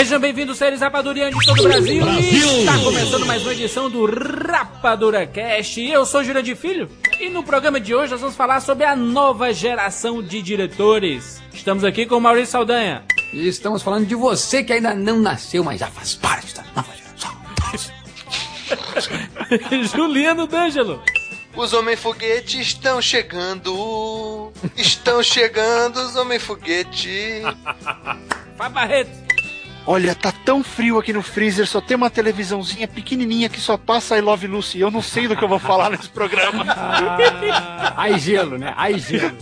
Sejam bem-vindos, seres rapadurianos de todo o Brasil. E Está começando mais uma edição do Rapadura Cast. Eu sou Jurandir Filho e no programa de hoje nós vamos falar sobre a nova geração de diretores. Estamos aqui com o Maurício Saldanha. E estamos falando de você que ainda não nasceu, mas já faz parte da nova geração. Juliano D'Angelo. Os Homem-Foguete estão chegando. Estão chegando os Homem-Foguete. Fábio Barreto. Olha, tá tão frio aqui no freezer, só tem uma televisãozinha pequenininha que só passa I Love Lucy. Eu não sei do que eu vou falar nesse programa. Ai gelo, né? Ai gelo.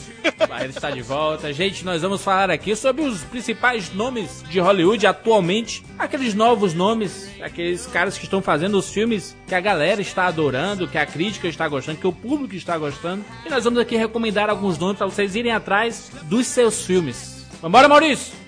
Barreto está de volta. Gente, nós vamos falar aqui sobre os principais nomes de Hollywood atualmente. Aqueles novos nomes, aqueles caras que estão fazendo os filmes que a galera está adorando, que a crítica está gostando, que o público está gostando. E nós vamos aqui recomendar alguns nomes para vocês irem atrás dos seus filmes. Vambora, Maurício!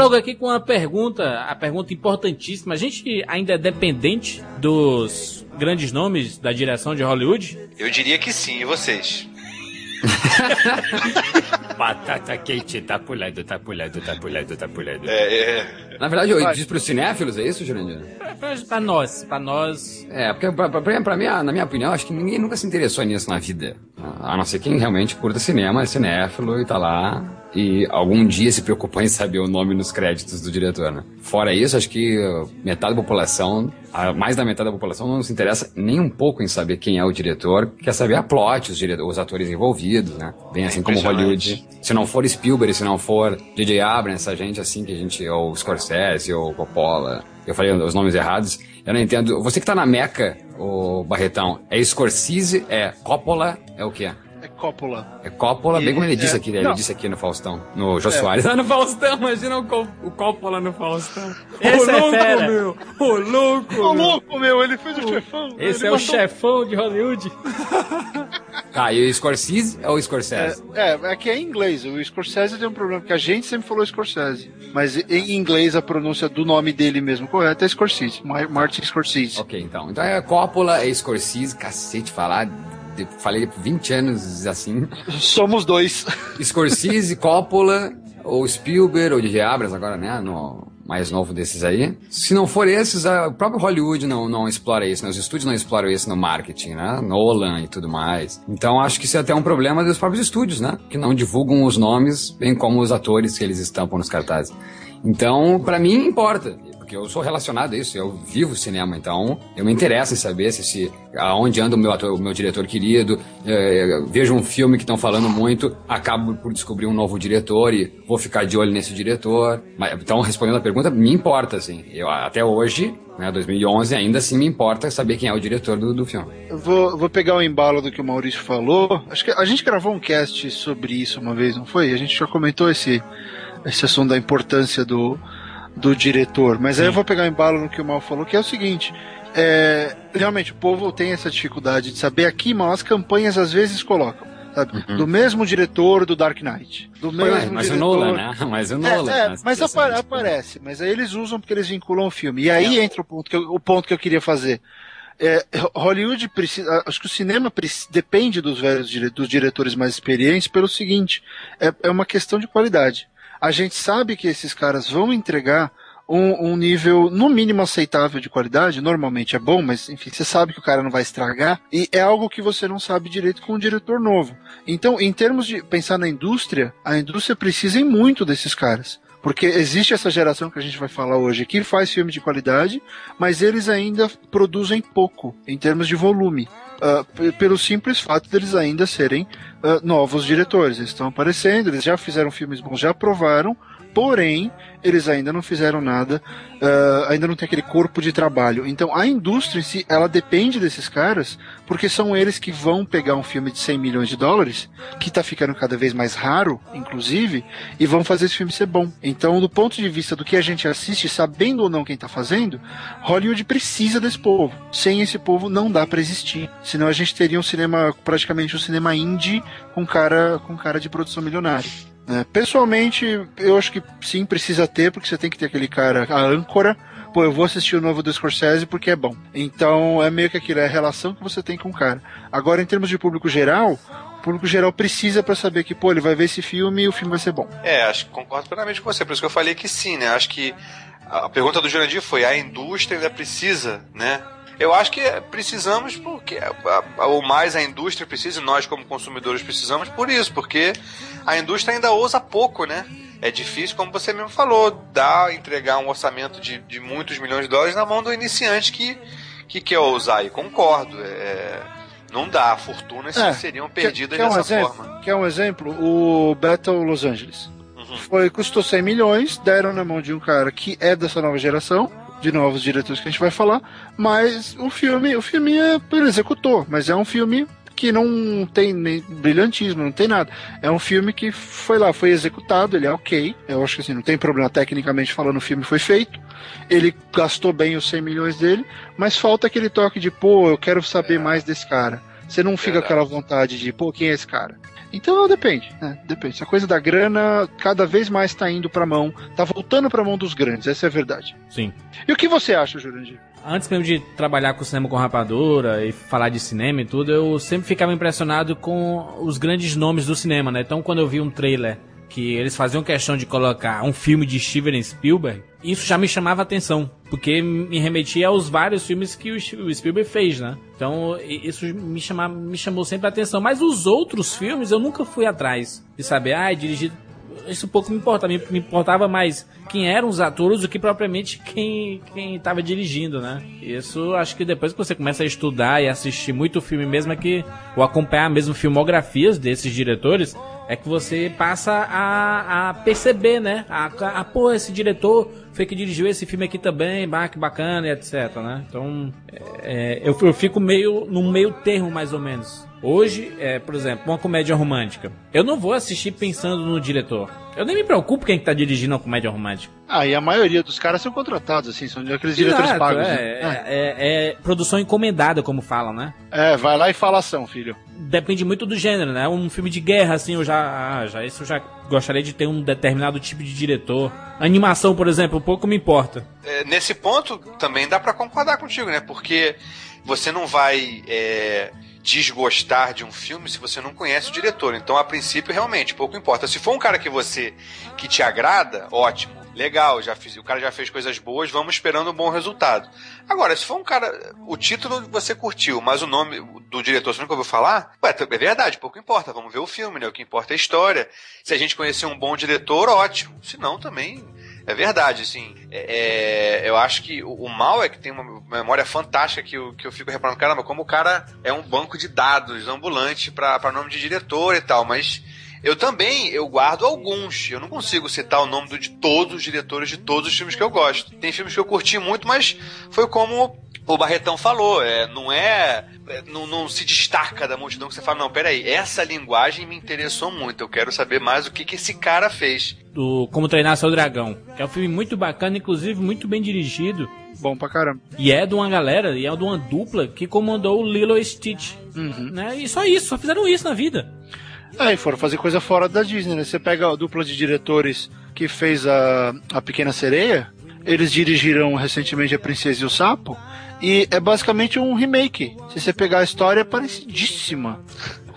logo aqui com uma pergunta, a pergunta importantíssima. A gente ainda é dependente dos grandes nomes da direção de Hollywood? Eu diria que sim, e vocês? Batata quente, tá pulando, tá pulando, tá pulando, tá pulando. É, é. Na verdade, eu disse pros cinéfilos, é isso, Jurandir? Pra, pra nós, pra nós. É, porque pra, pra, pra mim, na minha opinião, acho que ninguém nunca se interessou nisso na vida. A não ser quem realmente curta cinema, é cinéfilo e tá lá. E algum dia se preocupou em saber o nome nos créditos do diretor, né? Fora isso, acho que metade da população, a- mais da metade da população não se interessa nem um pouco em saber quem é o diretor, quer saber a plot, os, dire- os atores envolvidos, né? Bem assim como impressionante. Hollywood. Se não for Spielberg, se não for J.J. Abrams, essa gente assim que a gente, ou Scorsese, ou Coppola, eu falei os nomes errados, eu não entendo. Você que tá na Meca, o Barretão, é Scorsese, é Coppola, é o quê? É Coppola. É Coppola, bem como ele É, disse aqui, ele não. disse aqui no Faustão, no Jô Soares. Ah, no Faustão, imagina o, Co- o Coppola no Faustão. Esse Ô, é louco, fera. meu! Ô, louco! Ô, meu. louco, meu, ele fez o chefão. Esse é o mandou- chefão de Hollywood. Tá, e o Scorsese é o Scorsese? É, é, aqui é em inglês. O Scorsese tem um problema, porque a gente sempre falou Scorsese. Mas em inglês a pronúncia do nome dele mesmo correto é Scorsese. Mar- Martin Scorsese. Ok, então. Então é Coppola, é Scorsese, cacete, falar. De- falei 20 anos assim. Somos dois. Scorsese, Coppola, ou Spielberg, ou J.J. Abrams agora, né? No mais novo desses aí. Se não for esses, o próprio Hollywood não, não explora isso, né? Os estúdios não exploram isso no marketing, né? Nolan e tudo mais. Então acho que isso é até um problema dos próprios estúdios, né? Que não divulgam os nomes, bem como os atores que eles estampam nos cartazes. Então, pra mim, importa. Porque eu sou relacionado a isso, eu vivo cinema, então eu me interesso em saber se, se aonde anda o meu ator, o meu diretor querido, é, vejo um filme que estão falando muito, acabo por descobrir um novo diretor e vou ficar de olho nesse diretor. Mas, então, respondendo a pergunta, me importa, assim. Eu, até hoje, né, 2011, ainda assim me importa saber quem é o diretor do, do filme. Vou, vou pegar o embalo do que o Maurício falou. Acho que a gente gravou um cast sobre isso uma vez, não foi? A gente já comentou esse, esse assunto da importância do, do diretor. Mas aí eu vou pegar o embalo no que o Mal falou, que é o seguinte. é, realmente, o povo tem essa dificuldade de saber aqui, mas as campanhas às vezes colocam. sabe? Do mesmo diretor do Dark Knight. Do mesmo mas o diretor... Nolan, né? Mas o É, Nolan. é, né? mas apa- aparece, mas aí eles usam porque eles vinculam o filme. E aí entra o ponto que eu, o ponto que eu queria fazer. É, Hollywood precisa, acho que o cinema preci- depende dos velhos dos diretores mais experientes pelo seguinte, é, é uma questão de qualidade. A gente sabe que esses caras vão entregar um, um nível no mínimo aceitável de qualidade, normalmente é bom, mas enfim, você sabe que o cara não vai estragar, e é algo que você não sabe direito com um diretor novo. Então, em termos de pensar na indústria, a indústria precisa muito desses caras. Porque existe essa geração que a gente vai falar hoje que faz filme de qualidade, mas eles ainda produzem pouco em termos de volume. P- pelo simples fato deles ainda serem ah, novos diretores. Eles estão aparecendo, eles já fizeram filmes bons, já aprovaram, porém, eles ainda não fizeram nada, ah, ainda não tem aquele corpo de trabalho. Então, a indústria em si, ela depende desses caras, porque são eles que vão pegar um filme de 100 milhões de dólares, que está ficando cada vez mais raro, inclusive, e vão fazer esse filme ser bom. Então, do ponto de vista do que a gente assiste, sabendo ou não quem está fazendo, Hollywood precisa desse povo. Sem esse povo não dá para existir. Senão a gente teria um cinema, praticamente um cinema indie com cara, com cara de produção milionária. Né? pessoalmente, eu acho que sim, precisa ter, porque você tem que ter aquele cara, a âncora. Pô, eu vou assistir o novo do Scorsese porque é bom. Então é meio que aquilo, é a relação que você tem com o cara. Agora, em termos de público geral, o público geral precisa para saber que, pô, ele vai ver esse filme e o filme vai ser bom. É, acho que concordo plenamente com você. Por isso que eu falei que sim, né? Acho que a pergunta do Jurandir foi: a indústria ainda precisa, né? Eu acho que precisamos porque ou mais a indústria precisa e nós como consumidores precisamos por isso, porque a indústria ainda ousa pouco, né? É difícil, como você mesmo falou, dar, entregar um orçamento de, de muitos milhões de dólares na mão do iniciante que, que quer ousar. E concordo, é, não dá. Fortunas É, seriam Quer- perdidas quer um dessa exemplo? forma. Quer um exemplo? O Battle Los Angeles. Uhum. Foi, custou 100 milhões, deram na mão de um cara que é dessa nova geração, de novos diretores que a gente vai falar, mas o filme, o filme é, ele executou, mas é um filme que não tem nem brilhantismo, não tem nada. É um filme que foi lá, foi executado, ele é ok. Eu acho que assim, não tem problema tecnicamente falando, o filme foi feito. Ele gastou bem os 100 milhões dele, mas falta aquele toque de, pô, eu quero saber mais desse cara. Você não fica com aquela vontade de, pô, quem é esse cara? Então depende, né? Depende. Essa coisa da grana cada vez mais tá indo pra mão, tá voltando pra mão dos grandes, essa é a verdade. Sim. E o que você acha, Jurandir? Antes mesmo de trabalhar com cinema com rapadura e falar de cinema e tudo, eu sempre ficava impressionado com os grandes nomes do cinema, né? Então quando eu vi um trailer que eles faziam questão de colocar um filme de Steven Spielberg, isso já me chamava atenção, porque me remetia aos vários filmes que o Spielberg fez, né? Então isso me, chama, me chamou sempre a atenção. Mas os outros filmes eu nunca fui atrás de saber, ah, é dirigido isso pouco me importa, me, me importava mais quem eram os atores do que propriamente quem quem estava dirigindo, né? Isso acho que depois que você começa a estudar e assistir muito filme mesmo é que ou acompanhar mesmo filmografias desses diretores é que você passa a, a perceber, né? A, a, pô, esse diretor foi que dirigiu esse filme aqui também, bah, que bacana etc, né? Então, é, eu, eu fico meio num meio termo mais ou menos. Hoje, é, por exemplo, uma comédia romântica. Eu não vou assistir pensando no diretor. Eu nem me preocupo quem tá dirigindo uma comédia romântica. Ah, e a maioria dos caras são contratados, assim, são aqueles diretores Exato, pagos. é, né? é, é- é produção encomendada, como falam, né? É, vai lá e fala ação, filho. Depende muito do gênero, né? Um filme de guerra, assim, eu já, ah, já isso eu já gostaria de ter um determinado tipo de diretor. Animação, por exemplo, pouco me importa. É, nesse ponto também dá pra concordar contigo, né? Porque você não vai é, desgostar de um filme se você não conhece o diretor. Então, a princípio, realmente, pouco importa. Se for um cara que você que te agrada, ótimo, legal, já fiz, o cara já fez coisas boas, vamos esperando um bom resultado. Agora, se for um cara, o título você curtiu, mas o nome do diretor você nunca ouviu falar, ué, é verdade, pouco importa. Vamos ver o filme, né? O que importa é a história. Se a gente conhecer um bom diretor, ótimo. Se não, também é verdade, assim. É, eu acho que o, o mal é que tem uma memória fantástica que eu, que eu fico reparando, caramba, como o cara é um banco de dados ambulante para nome de diretor e tal, mas eu também, eu guardo alguns. Eu não consigo citar o nome de todos os diretores de todos os filmes que eu gosto. Tem filmes que eu curti muito, mas foi como o Barretão falou, é, não é, é, não, não se destaca da multidão que você fala, não, peraí, essa linguagem me interessou muito, eu quero saber mais o que, que esse cara fez. Do Como Treinar Seu Dragão. Que é um filme muito bacana, inclusive muito bem dirigido. Bom pra caramba. E é de uma galera, e é de uma dupla que comandou o Lilo e Stitch. Uhum. Né? E só isso, só fizeram isso na vida. É, e foram fazer coisa fora da Disney, né? Você pega a dupla de diretores que fez a, a Pequena Sereia, eles dirigiram recentemente A Princesa e o Sapo, e é basicamente um remake. Se você pegar a história, é parecidíssima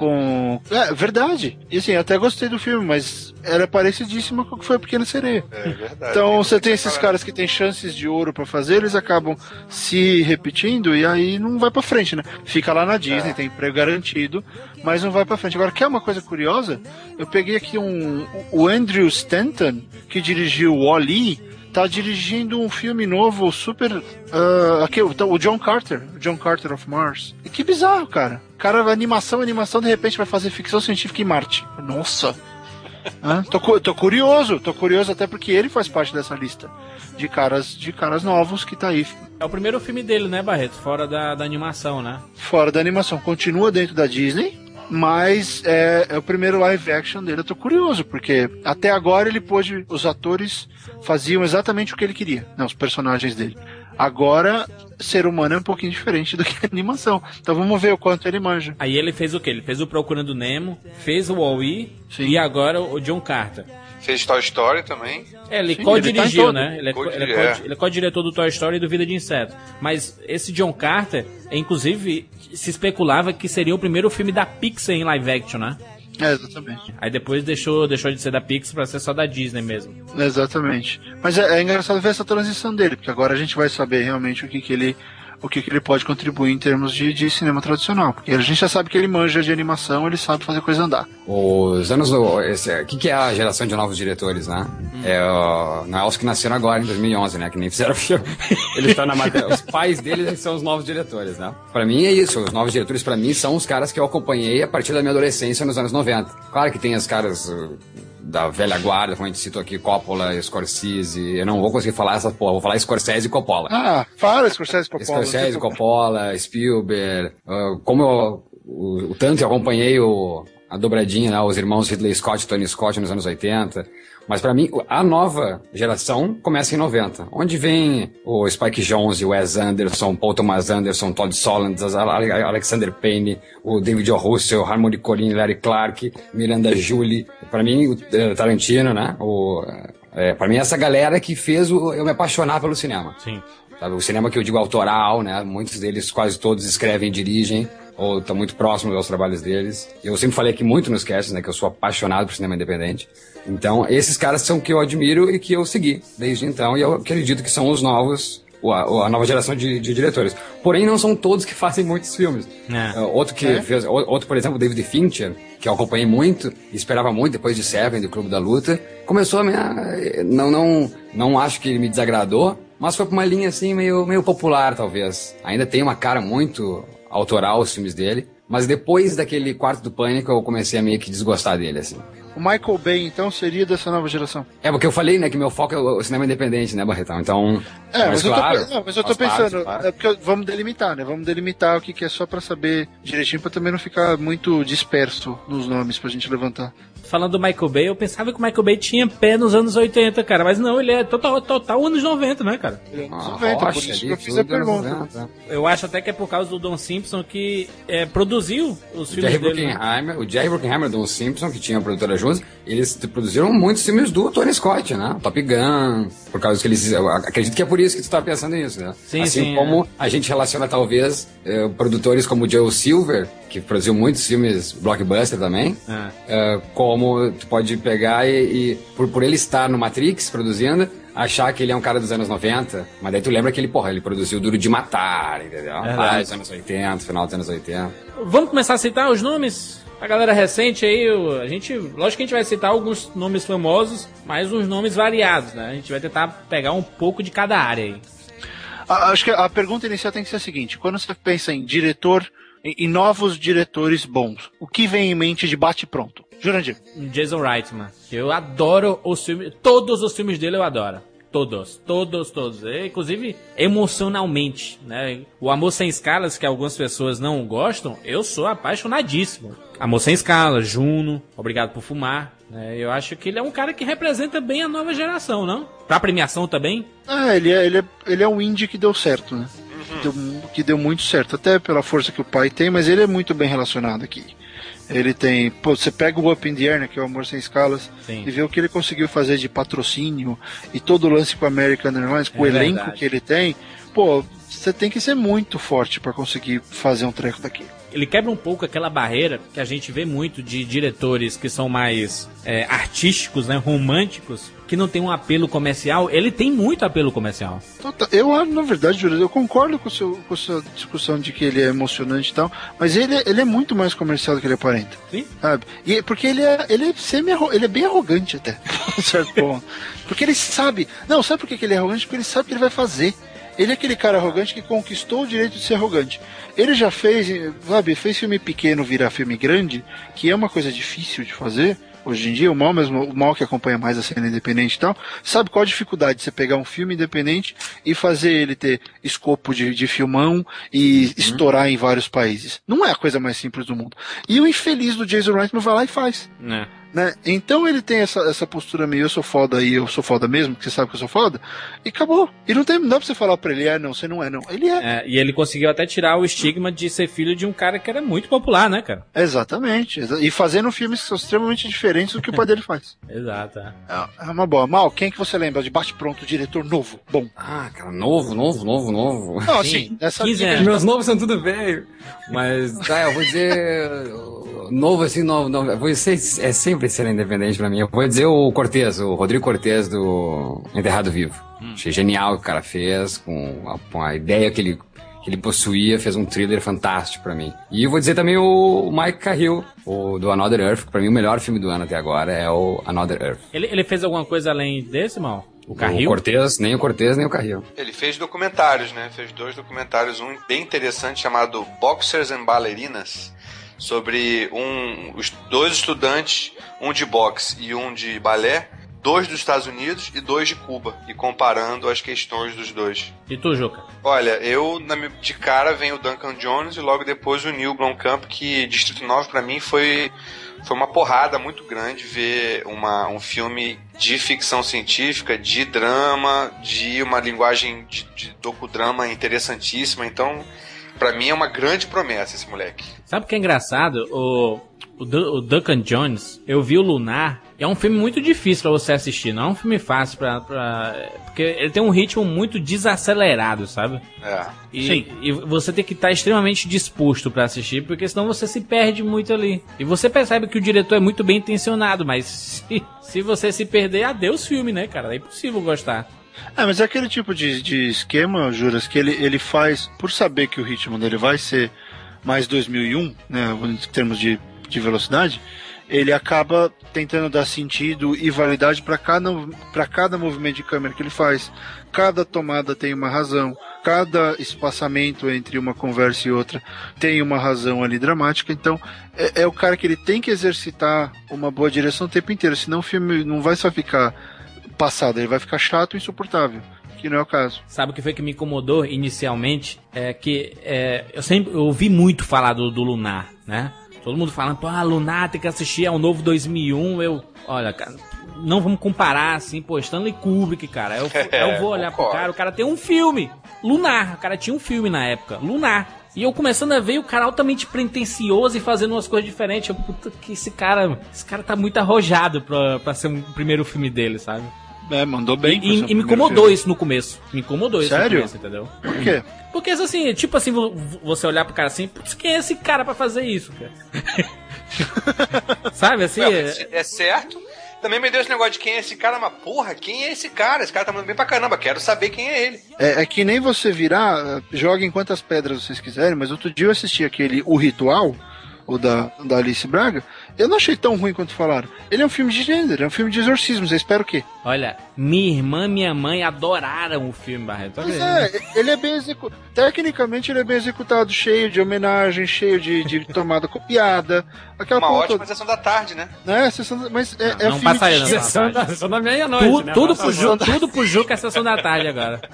com. É, verdade. E assim, até gostei do filme, mas era parecidíssima com o que foi a Pequena Sereia. É verdade. Então você tem esses caras que têm chances de ouro pra fazer, eles acabam se repetindo e aí não vai pra frente, né? Fica lá na Disney, tem emprego garantido, mas não vai pra frente. Agora, quer uma coisa curiosa? Eu peguei aqui um. O Andrew Stanton, que dirigiu o Wall-E, tá dirigindo um filme novo super. ah, aqui, o o John Carter, John Carter of Mars. E que bizarro, cara. Cara, animação, animação, de repente vai fazer ficção científica em Marte. Nossa! Hã? tô, tô curioso, tô curioso até porque ele faz parte dessa lista de caras de caras novos que tá aí É o primeiro filme dele, né, Barreto? Fora da, da animação, né? fora da animação. Continua dentro da Disney, mas é, é o primeiro live action dele. Eu tô curioso, porque até agora ele pôde. Os atores faziam exatamente o que ele queria, né, os personagens dele. Agora, ser humano é um pouquinho diferente do que animação. Então vamos ver o quanto ele manja. Aí ele fez o quê? Ele fez o Procurando Nemo, fez o Wall-E e agora o John Carter. Fez Toy Story também. É, ele co-dirigiu, tá né? Ele é, co- é co- é. ele é co-diretor do Toy Story e do Vida de Inseto. Mas esse John Carter, inclusive, se especulava que seria o primeiro filme da Pixar em live action, né? É, exatamente. Aí depois deixou, deixou de ser da Pixar pra ser só da Disney mesmo. Exatamente. Mas é, é engraçado ver essa transição dele, porque agora a gente vai saber realmente o que, que ele. O que, que ele pode contribuir em termos de, de cinema tradicional. Porque a gente já sabe que ele manja de animação, ele sabe fazer coisa andar. Os anos. O esse- que, que é a geração de novos diretores, né? É, o- não é os que nasceram agora, em 2011, né? Que nem fizeram filme. Eles estão na matéria. Os pais deles são os novos diretores, né? Pra mim é isso. Os novos diretores, pra mim, são os caras que eu acompanhei a partir da minha adolescência nos anos 90. Claro que tem os caras. Uh, Da velha guarda, como a gente citou aqui, Coppola, Scorsese. Eu não vou conseguir falar essa porra, vou falar Scorsese e Coppola. Ah, fala Scorsese Coppola. Scorsese, Coppola, Spielberg, ah, como eu, o, o tanto eu acompanhei o, a dobradinha, né, os irmãos Ridley Scott e Tony Scott nos anos 80, mas pra mim a nova geração começa em 90, onde vem o Spike Jonze, o Wes Anderson, Paul Thomas Anderson, Todd Solondz, Alexander Payne, o David O. Russell, Harmony Corine, Larry Clark, Miranda Julie, pra mim o eh, Tarantino, né, o, é, pra mim essa galera que fez o, eu me apaixonar pelo cinema. Sim. Sabe, o cinema que eu digo autoral, né? Muitos deles, quase todos, escrevem e dirigem, ou estão muito próximos aos trabalhos deles. Eu sempre falei aqui muito nos casts, né? Que eu sou apaixonado por cinema independente. Então, esses caras são que eu admiro e que eu segui desde então, e eu acredito que são os novos. A, a nova geração de, de diretores. Porém, não são todos que fazem muitos filmes. É. Uh, outro que fez, o- outro, por exemplo, David Fincher, que eu acompanhei muito, esperava muito depois de Seven, do Clube da Luta, começou a me, não, não, não acho que ele me desagradou, mas foi pra uma linha assim meio, meio popular, talvez. Ainda tem uma cara muito autoral os filmes dele, mas depois daquele quarto do pânico eu comecei a meio que desgostar dele, assim. O Michael Bay, então, seria dessa nova geração. É, porque eu falei, né, que meu foco é o cinema independente, né, Barretão? Então. É, mas, claro, eu tô, não, mas eu tô pensando, claro. é porque vamos delimitar, né? Vamos delimitar o que, que é só pra saber direitinho, pra também não ficar muito disperso nos nomes pra gente levantar. Falando do Michael Bay, eu pensava que o Michael Bay tinha pé nos anos 80, cara. Mas não, ele é total, total anos 90, né, cara? Ele é anos Ah, 90, por rocha isso que eu fiz a pergunta. 90. Eu acho até que é por causa do Don Simpson que é, produziu os O filmes Jerry dele. né? Bruckheimer, o Jerry Bruckheimer do Simpson, que tinha a produtora juntos, eles produziram muitos filmes do Tony Scott, né? Top Gun, por causa que eles... Eu acredito que é por isso que tu tá pensando nisso, né? Sim, assim sim, como a gente relaciona, talvez, eh, produtores como Joe Silver, que produziu muitos filmes blockbuster também, É. eh, como tu pode pegar e, e por, por ele estar no Matrix produzindo, achar que ele é um cara dos anos 90, mas daí tu lembra que ele, porra, ele produziu Duro de Matar, entendeu? Lá nos anos 80, final dos anos 80. Vamos começar a citar os nomes? A galera recente aí, a gente, lógico que a gente vai citar alguns nomes famosos, mas uns nomes variados, né? A gente vai tentar pegar um pouco de cada área aí. A- Acho que a pergunta inicial tem que ser a seguinte: quando você pensa em diretor, em, em novos diretores bons, o que vem em mente de bate pronto? Jurandir. Jason Reitman, eu adoro os filmes, todos os filmes dele eu adoro. Todos, todos, todos. É, inclusive, emocionalmente, né? O Amor Sem Escalas, que algumas pessoas não gostam, eu sou apaixonadíssimo. Amor Sem Escalas, Juno, Obrigado por Fumar. né? Eu acho que ele é um cara que representa bem a nova geração, não? Pra premiação também. Ah, ele é, ele é, ele é um indie que deu certo, né? Deu- que deu muito certo, até pela força que o pai tem, mas ele é muito bem relacionado aqui. Ele tem. Pô, você pega o Up in the Air, né, que é o Amor Sem Escalas, Sim. e vê o que ele conseguiu fazer de patrocínio e todo o lance com a American Airlines, com É o elenco verdade. que ele tem. Pô, você tem que ser muito forte pra conseguir fazer um treco daqui. Ele quebra um pouco aquela barreira que a gente vê muito de diretores que são mais é, artísticos, né, românticos, que não tem um apelo comercial. Ele tem muito apelo comercial. Tota- Eu, ah, na verdade, Júlio, eu concordo com, seu, com a sua discussão de que ele é emocionante e tal, mas ele, ele é muito mais comercial do que ele aparenta. Sim. Sabe? E, porque ele é, ele, é semi ele é bem arrogante até, certo ponto. Porque ele sabe. Não, sabe por que que ele é arrogante? Porque ele sabe o que ele vai fazer. Ele é aquele cara arrogante que conquistou o direito de ser arrogante. Ele já fez, sabe, fez filme pequeno virar filme grande, que é uma coisa difícil de fazer. Hoje em dia, o mal mesmo, o mal que acompanha mais a cena independente e tal, sabe qual a dificuldade de você pegar um filme independente e fazer ele ter escopo de, de filmão e estourar em vários países. Não é a coisa mais simples do mundo. E o infeliz do Jason Reitman vai lá e faz. Né? Né? Então ele tem essa, essa postura meio eu sou foda e eu sou foda mesmo, que você sabe que eu sou foda, e acabou. E não, tem, não dá pra você falar pra ele, é, não, você não é, não. Ele é. É, e ele conseguiu até tirar o estigma de ser filho de um cara que era muito popular, né, cara? Exatamente. exa- E fazendo filmes que são extremamente diferentes do que o pai dele faz. Exato. é. É, é uma boa. Mal, quem que você lembra de bate-pronto, diretor novo? Bom. Ah, cara, novo, novo, novo, novo. Não, Sim, assim, essa 15 dica anos. Meus novos são tudo velho. Mas, tá, eu vou dizer. Novo assim, novo, novo. Ser, é sempre ser independente pra mim. Eu vou dizer o Cortez, o Rodrigo Cortez do Enterrado Vivo. Achei genial o que o cara fez, com a, com a ideia que ele, que ele possuía, fez um thriller fantástico pra mim. E eu vou dizer também o Mike Cahill, o do Another Earth, que pra mim o melhor filme do ano até agora é o Another Earth. Ele, ele fez alguma coisa além desse, mal? O O Carril? Cortez, nem o Cortez, nem o Cahill. Ele fez documentários, né? Fez dois documentários, um bem interessante chamado Boxers and Ballerinas, sobre um, os dois estudantes, um de boxe e um de balé, dois dos Estados Unidos e dois de Cuba, e comparando as questões dos dois. E tu, Juca? Olha, eu de cara vem o Duncan Jones e logo depois o Neil Blomkamp, que Distrito 9 pra mim foi foi uma porrada muito grande ver uma, um filme de ficção científica, de drama, de uma linguagem de, de docudrama interessantíssima. Então, pra mim é uma grande promessa esse moleque. Sabe o que é engraçado? O, o, o Duncan Jones, eu vi o Lunar. É um filme muito difícil pra você assistir, não é um filme fácil pra, pra. Porque ele tem um ritmo muito desacelerado, sabe? É. E, Sim. e você tem que estar extremamente disposto pra assistir, porque senão você se perde muito ali. E você percebe que o diretor é muito bem intencionado, mas se, se você se perder, adeus filme, né, cara? É impossível gostar. É, mas é aquele tipo de, de esquema, Juras, que ele, ele faz, por saber que o ritmo dele vai ser mais 2001, né, em termos de, de velocidade, ele acaba tentando dar sentido e validade para cada, cada movimento de câmera que ele faz. Cada tomada tem uma razão, cada espaçamento entre uma conversa e outra tem uma razão ali dramática. Então, é, é o cara que ele tem que exercitar uma boa direção o tempo inteiro, senão o filme não vai só ficar passado, ele vai ficar chato e insuportável, que não é o caso. Sabe o que foi que me incomodou inicialmente? É que é, eu sempre ouvi muito falar do, do Lunar, né? Todo mundo falando, pô, ah, Lunar tem que assistir ao novo 2001. Eu, olha, cara, não vamos comparar assim, pô, Stanley Kubrick, cara. Eu, eu vou olhar pro cara, o cara tem um filme, Lunar. O cara tinha um filme na época, Lunar. E eu começando a ver o cara altamente pretencioso e fazendo umas coisas diferentes. Eu, puta, que esse cara, esse cara tá muito arrojado pra, pra ser um primeiro filme dele, sabe? É, mandou bem. E, e- e me incomodou filme. isso no começo. Me incomodou isso Sério? no começo, entendeu? Por quê? Porque assim, tipo assim, vo- você olhar pro cara assim, putz, quem é esse cara pra fazer isso, cara? Sabe assim? É- é certo. Também me deu esse negócio de quem é esse cara, mas porra, quem é esse cara? Esse cara tá mandando bem pra caramba, quero saber quem é ele. É, é que nem você virar, joguem quantas pedras vocês quiserem, mas outro dia eu assisti aquele O Ritual, o da, da Alice Braga, eu não achei tão ruim quanto falaram. Ele é um filme de gênero, é um filme de exorcismo, você espera o quê? Olha, minha irmã e minha mãe adoraram o filme, Barreto. Pois é, ele é bem executado. Tecnicamente ele é bem executado, cheio de homenagem, cheio de, de tomada copiada. Aquela Uma ótima toda, sessão da tarde, né? né? Sessão- Mas é, é Não filme passaria, de não. Sessão da, sessão da meia-noite, Tu- né? tudo, pro Nossa, Ju, tudo pro Ju que é a sessão da tarde agora.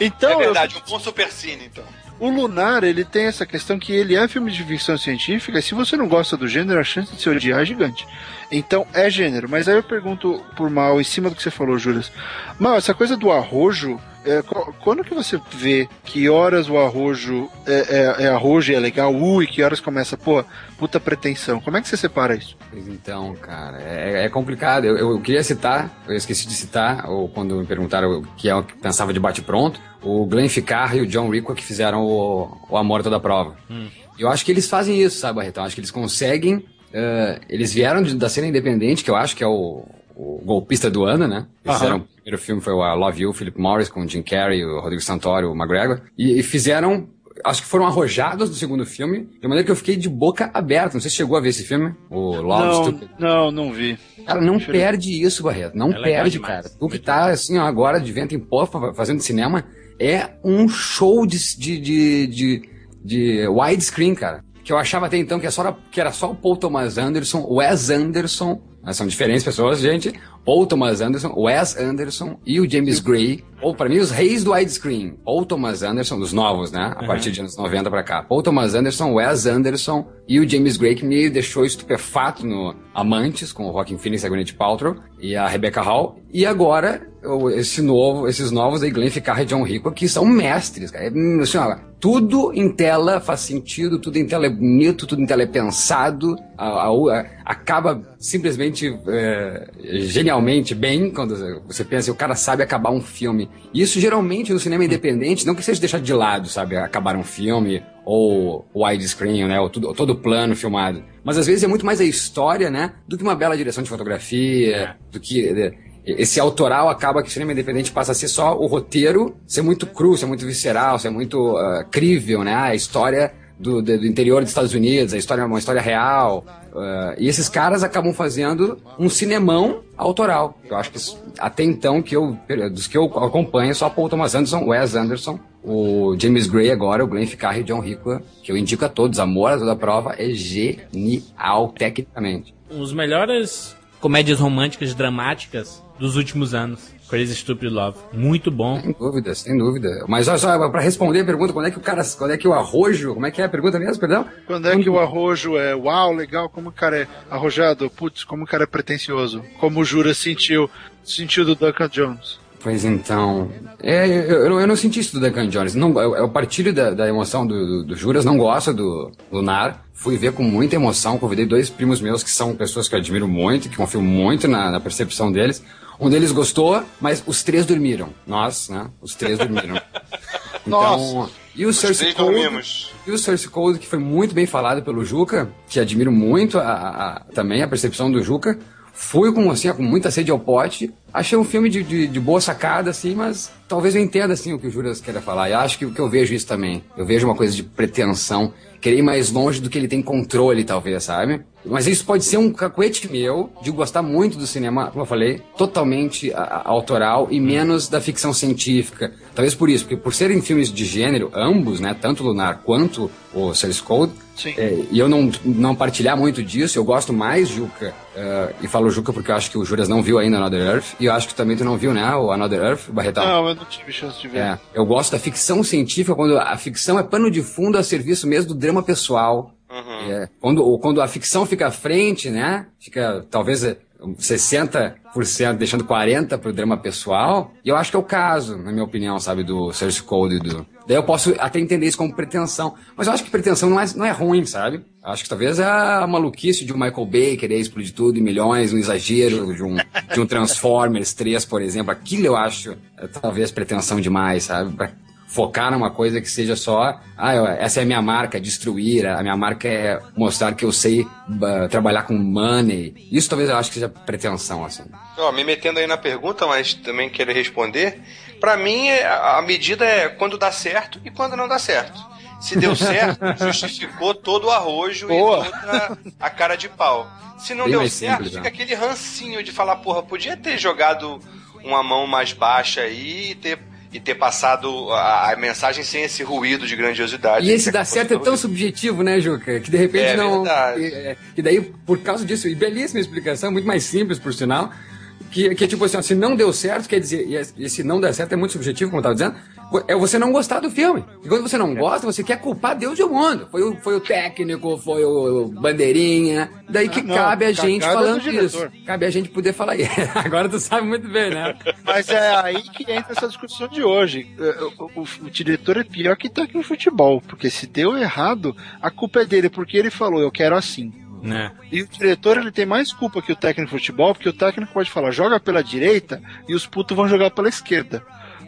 Então, é eu- verdade, um bom supercine, então. O Lunar, ele tem essa questão que ele é filme de ficção científica, e se você não gosta do gênero, a chance de se odiar é gigante. Então, é gênero. Mas aí eu pergunto por Mal, em cima do que você falou, Július. Mal, essa coisa do arrojo, é, qu- quando que você vê que horas o arrojo é, é, é arrojo e é legal, uh, e que horas começa, pô, puta pretensão? Como é que você separa isso? Pois então, cara, é, é complicado. Eu, eu queria citar, eu esqueci de citar, ou quando me perguntaram o que é o que pensava de bate-pronto, o Glenn Ficarra e o John Rico que fizeram o, o Amor a Toda Prova. Eu acho que eles fazem isso, sabe, Barretão? Acho que eles conseguem. eh, eles vieram de- da cena independente, que eu acho que é o, o golpista do ano, né? Eles fizeram, o primeiro filme foi o I Love You, Philip Morris, com o Jim Carrey, o Rodrigo Santoro, o McGregor. E, e fizeram. Acho que foram arrojados do segundo filme, de maneira que eu fiquei de boca aberta. Não sei se chegou a ver esse filme, o Love não, Stupid. não, não vi. Cara, não perde isso, Barreto. Não É perde, cara. Tu que tá, assim, ó, agora de vento em popa fazendo cinema, é um show de, de, de, de, de widescreen, cara. Que eu achava até então que, é só, que era só o Paul Thomas Anderson, Wes Anderson, né, são diferentes pessoas, gente. Paul Thomas Anderson, Wes Anderson e o James Gray. Ou, pra mim, os reis do widescreen. Paul Thomas Anderson, dos novos, né? A partir de anos 90 pra cá. Paul Thomas Anderson, Wes Anderson e o James Gray, que me deixou estupefato no Amantes, com o Rockin' Phoenix, a Gwyneth Paltrow e a Rebecca Hall. E agora, esse novo, esses novos aí, Glenn Ficarra e John Rico, que são mestres, cara. É, Assim, ó, tudo em tela faz sentido, tudo em tela é bonito, tudo em tela é pensado, a- a- a- acaba simplesmente é, genialmente bem quando você pensa, o cara sabe acabar um filme. E isso geralmente no cinema independente, não que seja deixar de lado, sabe, acabar um filme ou widescreen, né, ou, tudo, ou todo plano filmado. Mas às vezes é muito mais a história, né, do que uma bela direção de fotografia, do que é, esse autoral acaba que o cinema independente passa a ser só o roteiro, ser muito cru, ser muito visceral, ser muito ah, crível, né? A história do, do- interior dos Estados Unidos, a história é uma história real. ah, e esses caras acabam fazendo um cinemão autoral. Eu acho que até então que eu dos que eu acompanho só Paul Thomas Anderson, Wes Anderson, o James Gray agora, o Glenn Ficarra e John Rico, que eu indico a todos. Amor a toda prova é genial tecnicamente. Um dos melhores comédias românticas dramáticas dos últimos anos. Crazy Stupid Love. Muito bom. Sem dúvida, sem dúvida. Mas olha só, pra responder a pergunta, quando é que o cara, quando é que o arrojo, como é que é a pergunta mesmo, perdão? Quando é que o arrojo é uau, legal, como o cara é arrojado, putz, como o cara é pretencioso, como o Jura sentiu, sentiu do Duncan Jones. Pois então, é, eu, eu, eu não senti isso do Duncan Jones. Não, eu, eu partilho da, da emoção do, do, do Juras, não gosto do Lunar. Fui ver com muita emoção, convidei dois primos meus que são pessoas que eu admiro muito, que confio muito na, na percepção deles. Um deles gostou, mas os três dormiram. Nós, né? Os três dormiram. Então, e o Cole, dormimos. e o Cersei Code, que foi muito bem falado pelo Juca, que admiro muito a, a- a- também a percepção do Juca. Fui com, assim, com muita sede ao pote. Achei um filme de, de, de boa sacada, assim, mas talvez eu entenda, assim, o que o Juras queira falar. E acho que, que eu vejo isso também. Eu vejo uma coisa de pretensão, querer ir mais longe do que ele tem controle, talvez, sabe? Mas isso pode ser um cacuete meu de gostar muito do cinema, como eu falei, totalmente a- a- autoral e menos da ficção científica. Talvez por isso, porque por serem filmes de gênero, ambos, né, tanto Lunar quanto o Source Code, é, e eu não, não partilhar muito disso, eu gosto mais, Juca, é, e falo Juca porque eu acho que o Juras não viu ainda Another Earth, e eu acho que também tu não viu, né, o Another Earth, o Barretão? Não, eu não tive chance de ver. É, eu gosto da ficção científica quando a ficção é pano de fundo a serviço mesmo do drama pessoal. É, quando, quando a ficção fica à frente, né? Fica talvez é, 60% deixando 40% pro drama pessoal. E eu acho que é o caso, na minha opinião, sabe, do Source Code e do. Daí eu posso até entender isso como pretensão. Mas eu acho que pretensão não é, não é ruim, sabe? Acho que talvez é a maluquice de um Michael Bay querer explodir tudo em milhões, um exagero de um, de um Transformers 3, por exemplo. Aquilo eu acho é, talvez pretensão demais, sabe? Focar numa coisa que seja só, ah, essa é a minha marca, destruir, a minha marca é mostrar que eu sei ba- trabalhar com money. Isso talvez eu acho que seja pretensão, assim. Ó, me metendo aí na pergunta, mas também quero responder. Pra mim, é- a medida é quando dá certo e quando não dá certo. Se deu certo, justificou todo o arrojo Boa. e toda a cara de pau. Se não Bem deu certo, simples, fica né? aquele rancinho de falar, porra, podia ter jogado uma mão mais baixa aí e ter, e ter passado a, a mensagem sem esse ruído de grandiosidade. E esse dar certo é tão subjetivo, né, Juca? Que de repente É não. Que, é, que daí, por causa disso, e belíssima explicação, muito mais simples, por sinal. Que, que tipo assim, ó, se não deu certo, quer dizer, e esse- esse não der certo é muito subjetivo, como eu tava dizendo, é você não gostar do filme. E quando você não gosta, você quer culpar Deus e o mundo. Foi o, foi o técnico, foi o bandeirinha. Daí que não, cabe a gente falando do isso. Cabe a gente poder falar isso. Agora tu sabe muito bem, né? Mas é aí que entra essa discussão de hoje. É, O, o- o diretor é pior que tá aqui no futebol, porque se deu errado, a culpa é dele, porque ele falou, eu quero assim. Né? E o diretor ele tem mais culpa que o técnico de futebol, porque o técnico pode falar, joga pela direita e os putos vão jogar pela esquerda.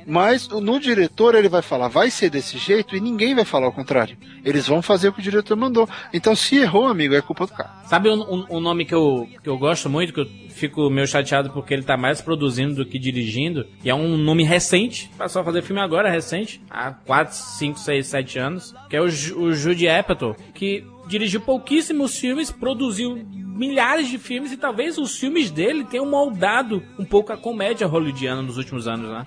Mas no diretor ele vai falar, vai ser desse jeito e ninguém vai falar o contrário. Eles vão fazer o que o diretor mandou. Então se errou, amigo, é culpa do cara. Sabe um, um- um nome que eu, que eu gosto muito, que eu fico meio chateado porque ele tá mais produzindo do que dirigindo, e é um nome recente, passou a fazer filme agora, recente, há 4, 5, 6, 7 anos, que é o, o Jude Apatow, que dirigiu pouquíssimos filmes, produziu milhares de filmes e talvez os filmes dele tenham moldado um pouco a comédia hollywoodiana nos últimos anos, né?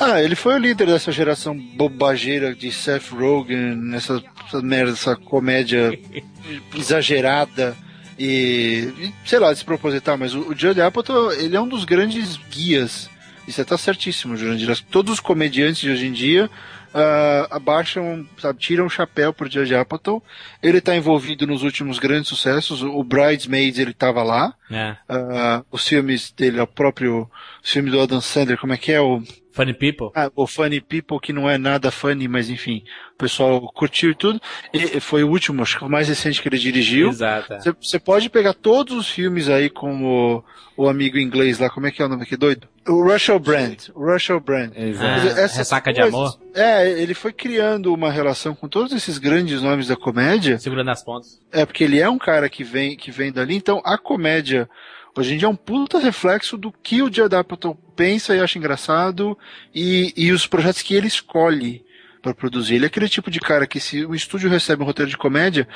Ah, ele foi o líder dessa geração bobageira de Seth Rogen, essa, essa merda, essa comédia exagerada e, sei lá, desproposital, mas o, o Judd Apatow, ele é um dos grandes guias. E você tá certíssimo, Jurandir. Todos os comediantes de hoje em dia ah, abaixam, sabe, tiram o chapéu pro Judd Apatow. Ele tá envolvido nos últimos grandes sucessos. O Bridesmaids, ele tava lá. É. Ah, os filmes dele, o próprio filme do Adam Sandler, como é que é? O Funny People. ah, o Funny People, que não é nada funny, mas enfim, o pessoal curtiu e tudo. E foi o último, acho que o mais recente que ele dirigiu. Exato. Você- pode pegar todos os filmes aí como o, o amigo inglês lá, como é que é o nome aqui, doido? O Russell Brand. O Russell Brand. Ah, Quer dizer, essas Ressaca de Amor, É, ele foi criando uma relação com todos esses grandes nomes da comédia. segurando as pontas. É, porque ele é um cara que vem, que vem dali, então a comédia hoje em dia é um puta reflexo do que o Judd Apatow pensa e acha engraçado e, e os projetos que ele escolhe para produzir. Ele é aquele tipo de cara que se o estúdio recebe um roteiro de comédia,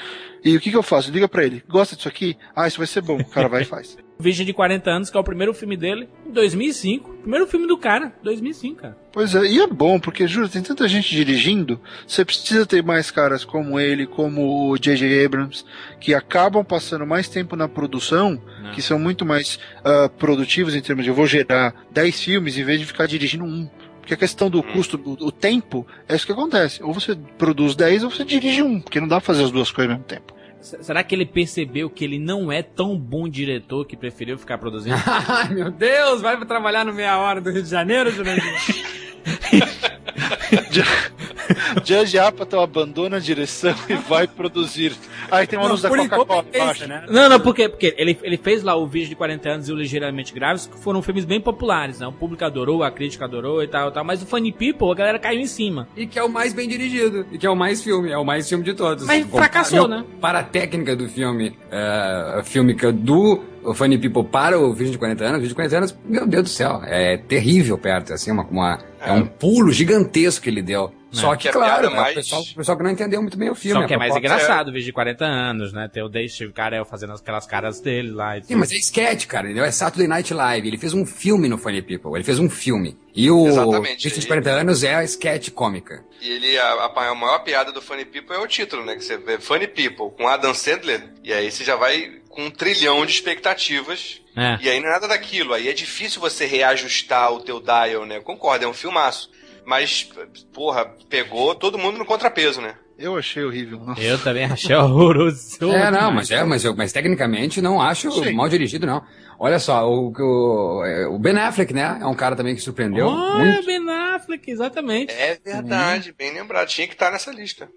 e o que que eu faço? Liga pra ele, gosta disso aqui? Ah, isso vai ser bom. O cara vai e faz. Virgem de 40 anos, que é o primeiro filme dele, em 2005. Primeiro filme do cara, 2005, cara. Pois é, e é bom, porque, juro, tem tanta gente dirigindo, você precisa ter mais caras como ele, como o J.J. Abrams, que acabam passando mais tempo na produção, Não. que são muito mais ah, produtivos em termos de eu vou gerar 10 filmes em vez de ficar dirigindo um. Porque a questão do custo, do, do tempo, é isso que acontece. Ou você produz 10 ou você dirige um, porque não dá pra fazer as duas coisas ao mesmo tempo. Será que ele percebeu que ele não é tão bom diretor que preferiu ficar produzindo? Ai, meu Deus, vai trabalhar no meia hora do Rio de Janeiro, Jurandir? Judge Apatow abandona a direção e vai produzir. Aí tem uma luz da Coca-Cola embaixo. né? Não, não, porque, porque ele, ele fez lá o vídeo de 40 anos e o Ligeiramente Graves, que foram filmes bem populares, né? O público adorou, a crítica adorou e tal, tal. Mas o Funny People, a galera caiu em cima. E que é o mais bem dirigido. E que é o mais filme. É o mais filme de todos. Mas fracassou, né? Para a técnica do filme, é, a fílmica do Funny People para o vídeo de 40 anos, o vídeo de 40 anos, meu Deus do céu, é terrível perto, assim, uma, uma- é. um pulo gigantesco que ele deu. Só que, Que a claro, né, mais- o, pessoal, o pessoal que não entendeu muito bem o filme. Só que é mais engraçado o vídeo de 40 anos, né? Tem o Dave Carell fazendo aquelas caras dele lá. E Sim, tudo. mas é sketch, cara. Ele é Saturday Night Live. Ele fez um filme no Funny People. Ele fez um filme. E o Exatamente. Vídeo de 40 anos é a sketch cômica. E ele, a- a maior piada do Funny People é o título, né? Que você vê Funny People com Adam Sandler, e aí você já vai com um trilhão de expectativas. É. E aí não é nada daquilo. Aí é difícil você reajustar o teu dial, né? Concordo, é um filmaço. Mas, porra, pegou todo mundo no contrapeso, né? Eu achei horrível. Nossa. Eu também achei horroroso. É, não, mas é, mas, eu, mas tecnicamente não acho Sim. mal dirigido, não. Olha só, o, o, é, o Ben Affleck, né? É um cara também que surpreendeu Olha, muito. Ben Affleck, exatamente. É verdade, bem lembrado. Tinha que estar nessa lista.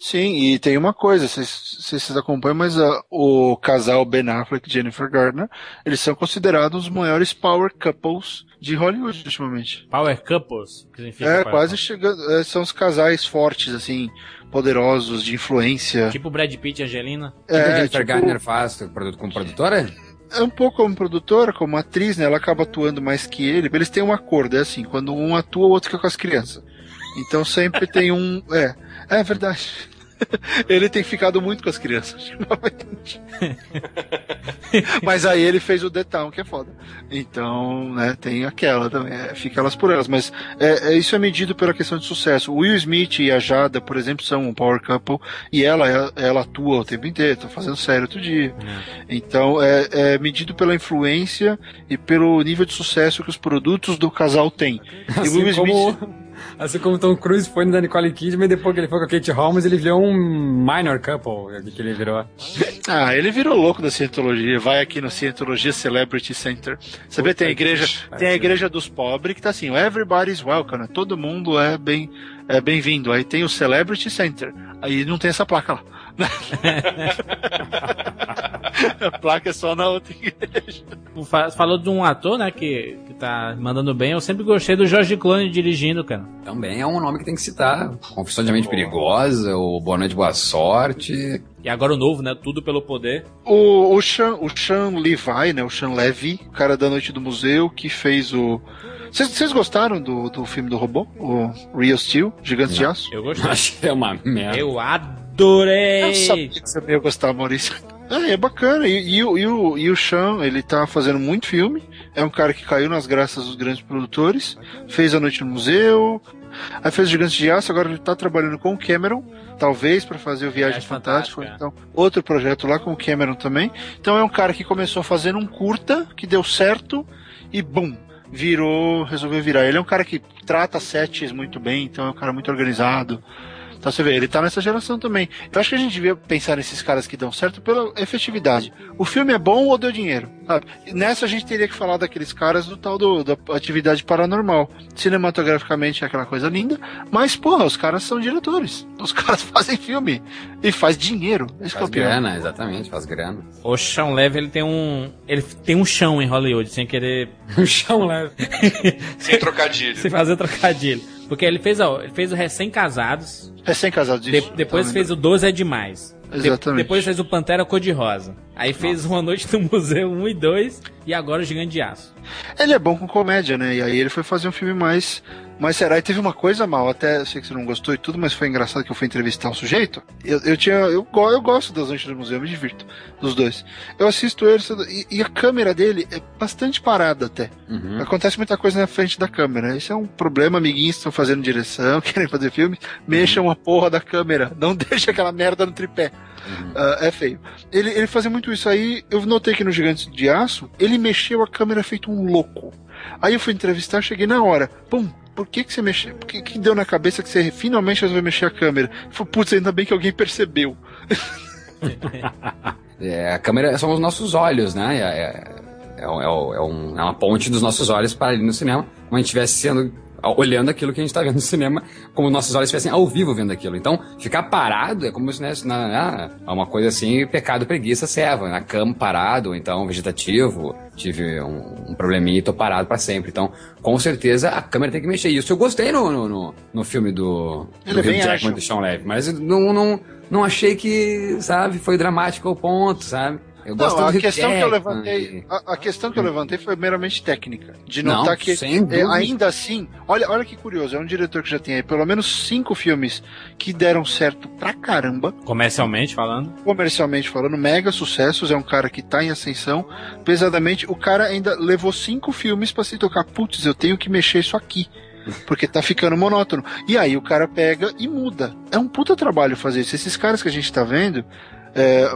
Sim, e tem uma coisa, vocês vocês- vocês acompanham, mas ah, o casal Ben Affleck e Jennifer Garner, eles são considerados os maiores power couples de Hollywood ultimamente. Power Couples. que significa É, power quase couple. chegando, é, são os casais fortes, assim, poderosos, de influência. Tipo Brad Pitt e Angelina. O que a é, Jennifer tipo, Garner faz como produtora? é um pouco como produtora, como atriz, né? Ela acaba atuando mais que ele. Eles têm um acordo, é assim, quando um atua, o outro fica com as crianças. Então sempre tem um. É, é verdade. Ele tem ficado muito com as crianças, ultimamente. Mas aí ele fez o The Town, que é foda. Então, né, tem aquela também. é, fica elas por elas. Mas é, é, isso é medido pela questão de sucesso. O Will Smith e a Jada, por exemplo, são um power couple e ela, ela, ela atua o tempo inteiro, tá fazendo sério outro dia. Então é, é medido pela influência e pelo nível de sucesso que os produtos do casal têm. E o Assim Will Smith. como Assim como Tom Cruise foi no da Nicole Kidman depois que ele foi com a Kate Holmes, ele virou um minor couple, que ele virou. Ah, ele virou louco da cientologia. Vai aqui no Cientologia Celebrity Center. Sabia, tem a igreja, tem a igreja dos pobres que tá assim, everybody's welcome, né? todo mundo é bem é bem-vindo. Aí tem o Celebrity Center. Aí não tem essa placa lá. A placa é só na outra igreja. Fa- Falou de um ator, né, que, que tá mandando bem. Eu sempre gostei do Jorge Clooney dirigindo, cara. Também é um nome que tem que citar. Confissão de Mente Perigosa, o Boa Noite, Boa Sorte. E agora o novo, né, Tudo pelo Poder. O, o, Sean, o Sean Levi, né? O Sean Levy, o cara da Noite do Museu, que fez o. Vocês gostaram do, do filme do robô? O Real Steel, Gigantes de Aço? Eu gostei. Achei uma merda. Eu adorei! Eu sabia que você ia gostar, Maurício. É, é bacana. E, e, o- e, o, e o Sean, ele tá fazendo muito filme. É um cara que caiu nas graças dos grandes produtores. Fez A Noite no Museu. Aí fez Gigantes de Aço. Agora ele tá trabalhando com o Cameron. Talvez para fazer o Viagem. Fantástica, Então, outro projeto lá com o Cameron também. Então é um cara que começou fazendo um curta, que deu certo. E bum! Virou, resolveu virar. Ele é um cara que trata sets muito bem, então é um cara muito organizado. Então você vê, ele tá nessa geração também. Eu acho que a gente devia pensar nesses caras que dão certo pela efetividade. O filme é bom ou deu dinheiro? Sabe? Nessa a gente teria que falar daqueles caras do tal do, da atividade paranormal. Cinematograficamente é aquela coisa linda, mas porra, os caras são diretores. Os caras fazem filme e faz dinheiro. Esse é Faz o pior. grana, exatamente, faz grana. O Sean Levy, ele tem um... Ele tem um chão em Hollywood, sem querer... Um chão leve. Sem trocadilho. sem fazer trocadilho. Porque ele fez, ó, ele fez o Recém-Casados, Recém-casado de- depois Tá fez o 12 é Demais. De- Exatamente. depois fez o Pantera Cor-de-Rosa. Aí fez Uma Noite no Museu 1 e 2 e agora o Gigante de Aço. Ele é bom com comédia, né? E aí ele foi fazer um filme mais. Mais sério. Aí teve uma coisa mal, até eu sei que você não gostou e tudo, mas foi engraçado que eu fui entrevistar o sujeito. Eu, eu tinha. Eu, eu gosto das Noites do Museu, eu me divirto. Dos dois. Eu assisto ele e, e a câmera dele é bastante parada até. Uhum. Acontece muita coisa na frente da câmera. Isso é um problema, amiguinhos estão fazendo direção, querem fazer filme, mexam a porra da câmera. Não deixa aquela merda no tripé. Ah, é feio. Ele, ele fazia muito isso aí. Eu notei que no Gigantes de Aço, ele mexeu a câmera feito um louco. Aí eu fui entrevistar, cheguei na hora. Pum, por que, que você mexeu? Por que, que deu na cabeça que você finalmente resolveu mexer a câmera? Falei, putz, ainda bem que alguém percebeu. É, a câmera são os nossos olhos, né? É, é, é, é é um- é uma ponte dos nossos olhos para ali no cinema, como a gente estivesse sendo olhando aquilo que a gente está vendo no cinema, como nossos olhos estivessem ao vivo vendo aquilo. Então, ficar parado é como se né, na, na- é uma coisa assim, pecado, preguiça, serva. Na cama parado, ou então vegetativo, tive um, um probleminha e tô parado para sempre. Então, com certeza, a câmera tem que mexer. Isso eu gostei no, no, no, no filme do, do Hugh Jackman do Sean Levy, mas não, não, não achei que, sabe, foi dramático ao ponto, sabe? Eu gosto Não, a do questão que eu levantei, a, a questão que eu levantei foi meramente técnica, de Não, notar que sem é, ainda assim, olha, olha que curioso, é um diretor que já tem aí pelo menos cinco filmes que deram certo pra caramba, Comercialmente falando. comercialmente falando, mega sucessos, é um cara que tá em ascensão, pesadamente, o cara ainda levou cinco filmes pra se tocar, putz, eu tenho que mexer isso aqui. Porque tá ficando monótono. E aí o cara pega e muda. É um puta trabalho fazer isso. Esses caras que a gente tá vendo, é,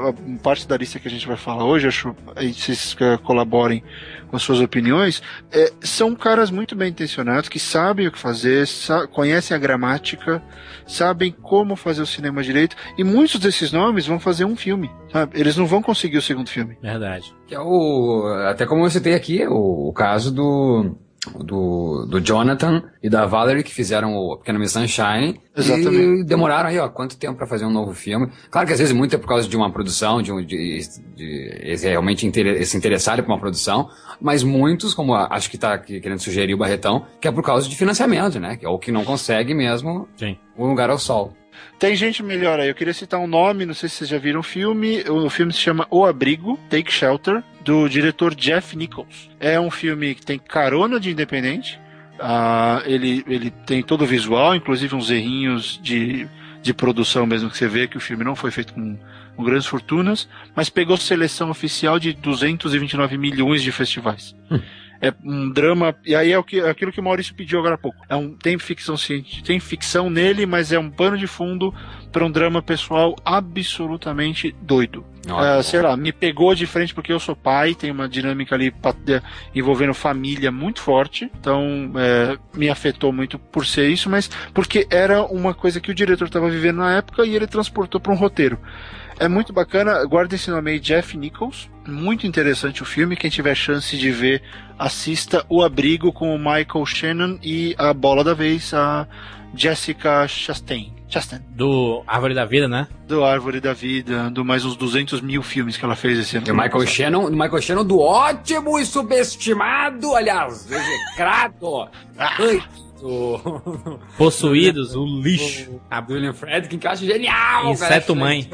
parte da lista que a gente vai falar hoje, acho aí vocês eh, colaborem com as suas opiniões, é, são caras muito bem intencionados, que sabem o que fazer, sa- conhecem a gramática, sabem como fazer o cinema direito, e muitos desses nomes vão fazer um filme, sabe? Eles não vão conseguir o segundo filme. Verdade. Que é o. Até como eu citei aqui, o, o caso do. Do, do Jonathan e da Valerie que fizeram o Pequena Miss Sunshine Exatamente. e demoraram aí, ó, quanto tempo pra fazer um novo filme. Claro que às vezes muito é por causa de uma produção, de, um, de, de eles realmente inter- se interessarem por uma produção, mas muitos, como a- acho que tá aqui querendo sugerir o Barretão, que é por causa de financiamento, né? Que é o que não consegue mesmo Sim. um lugar ao sol. Tem gente melhor aí. Eu queria citar um nome, não sei se vocês já viram o filme. O filme se chama O Abrigo, Take Shelter, do diretor Jeff Nichols. É um filme que tem carona de independente. Ah, ele, ele tem todo o visual, inclusive uns errinhos de, de produção mesmo que você vê que o filme não foi feito com, com grandes fortunas, mas pegou seleção oficial de 229 milhões de festivais. É um drama. E aí é o que, é aquilo que o Maurício pediu agora há pouco. É um, tem ficção científica, tem ficção nele, mas é um pano de fundo para um drama pessoal absolutamente doido. É, sei lá, me pegou de frente porque eu sou pai, tem uma dinâmica ali envolvendo família muito forte, então é, me afetou muito por ser isso, mas porque era uma coisa que o diretor estava vivendo na época e ele transportou para um roteiro. É muito bacana, guarda esse nome aí, Jeff Nichols. Muito interessante o filme. Quem tiver chance de ver, assista O Abrigo com o Michael Shannon e a bola da vez, a Jessica Chastain. Chastain. Do Árvore da Vida, né? Do Árvore da Vida, do mais uns 200 mil filmes que ela fez esse ano. E o Michael Shannon, o Michael Shannon do ótimo e subestimado, aliás, execrado, do, Possuídos, o lixo. a William Fredkin, que eu acho genial, Inseto cara. Mãe.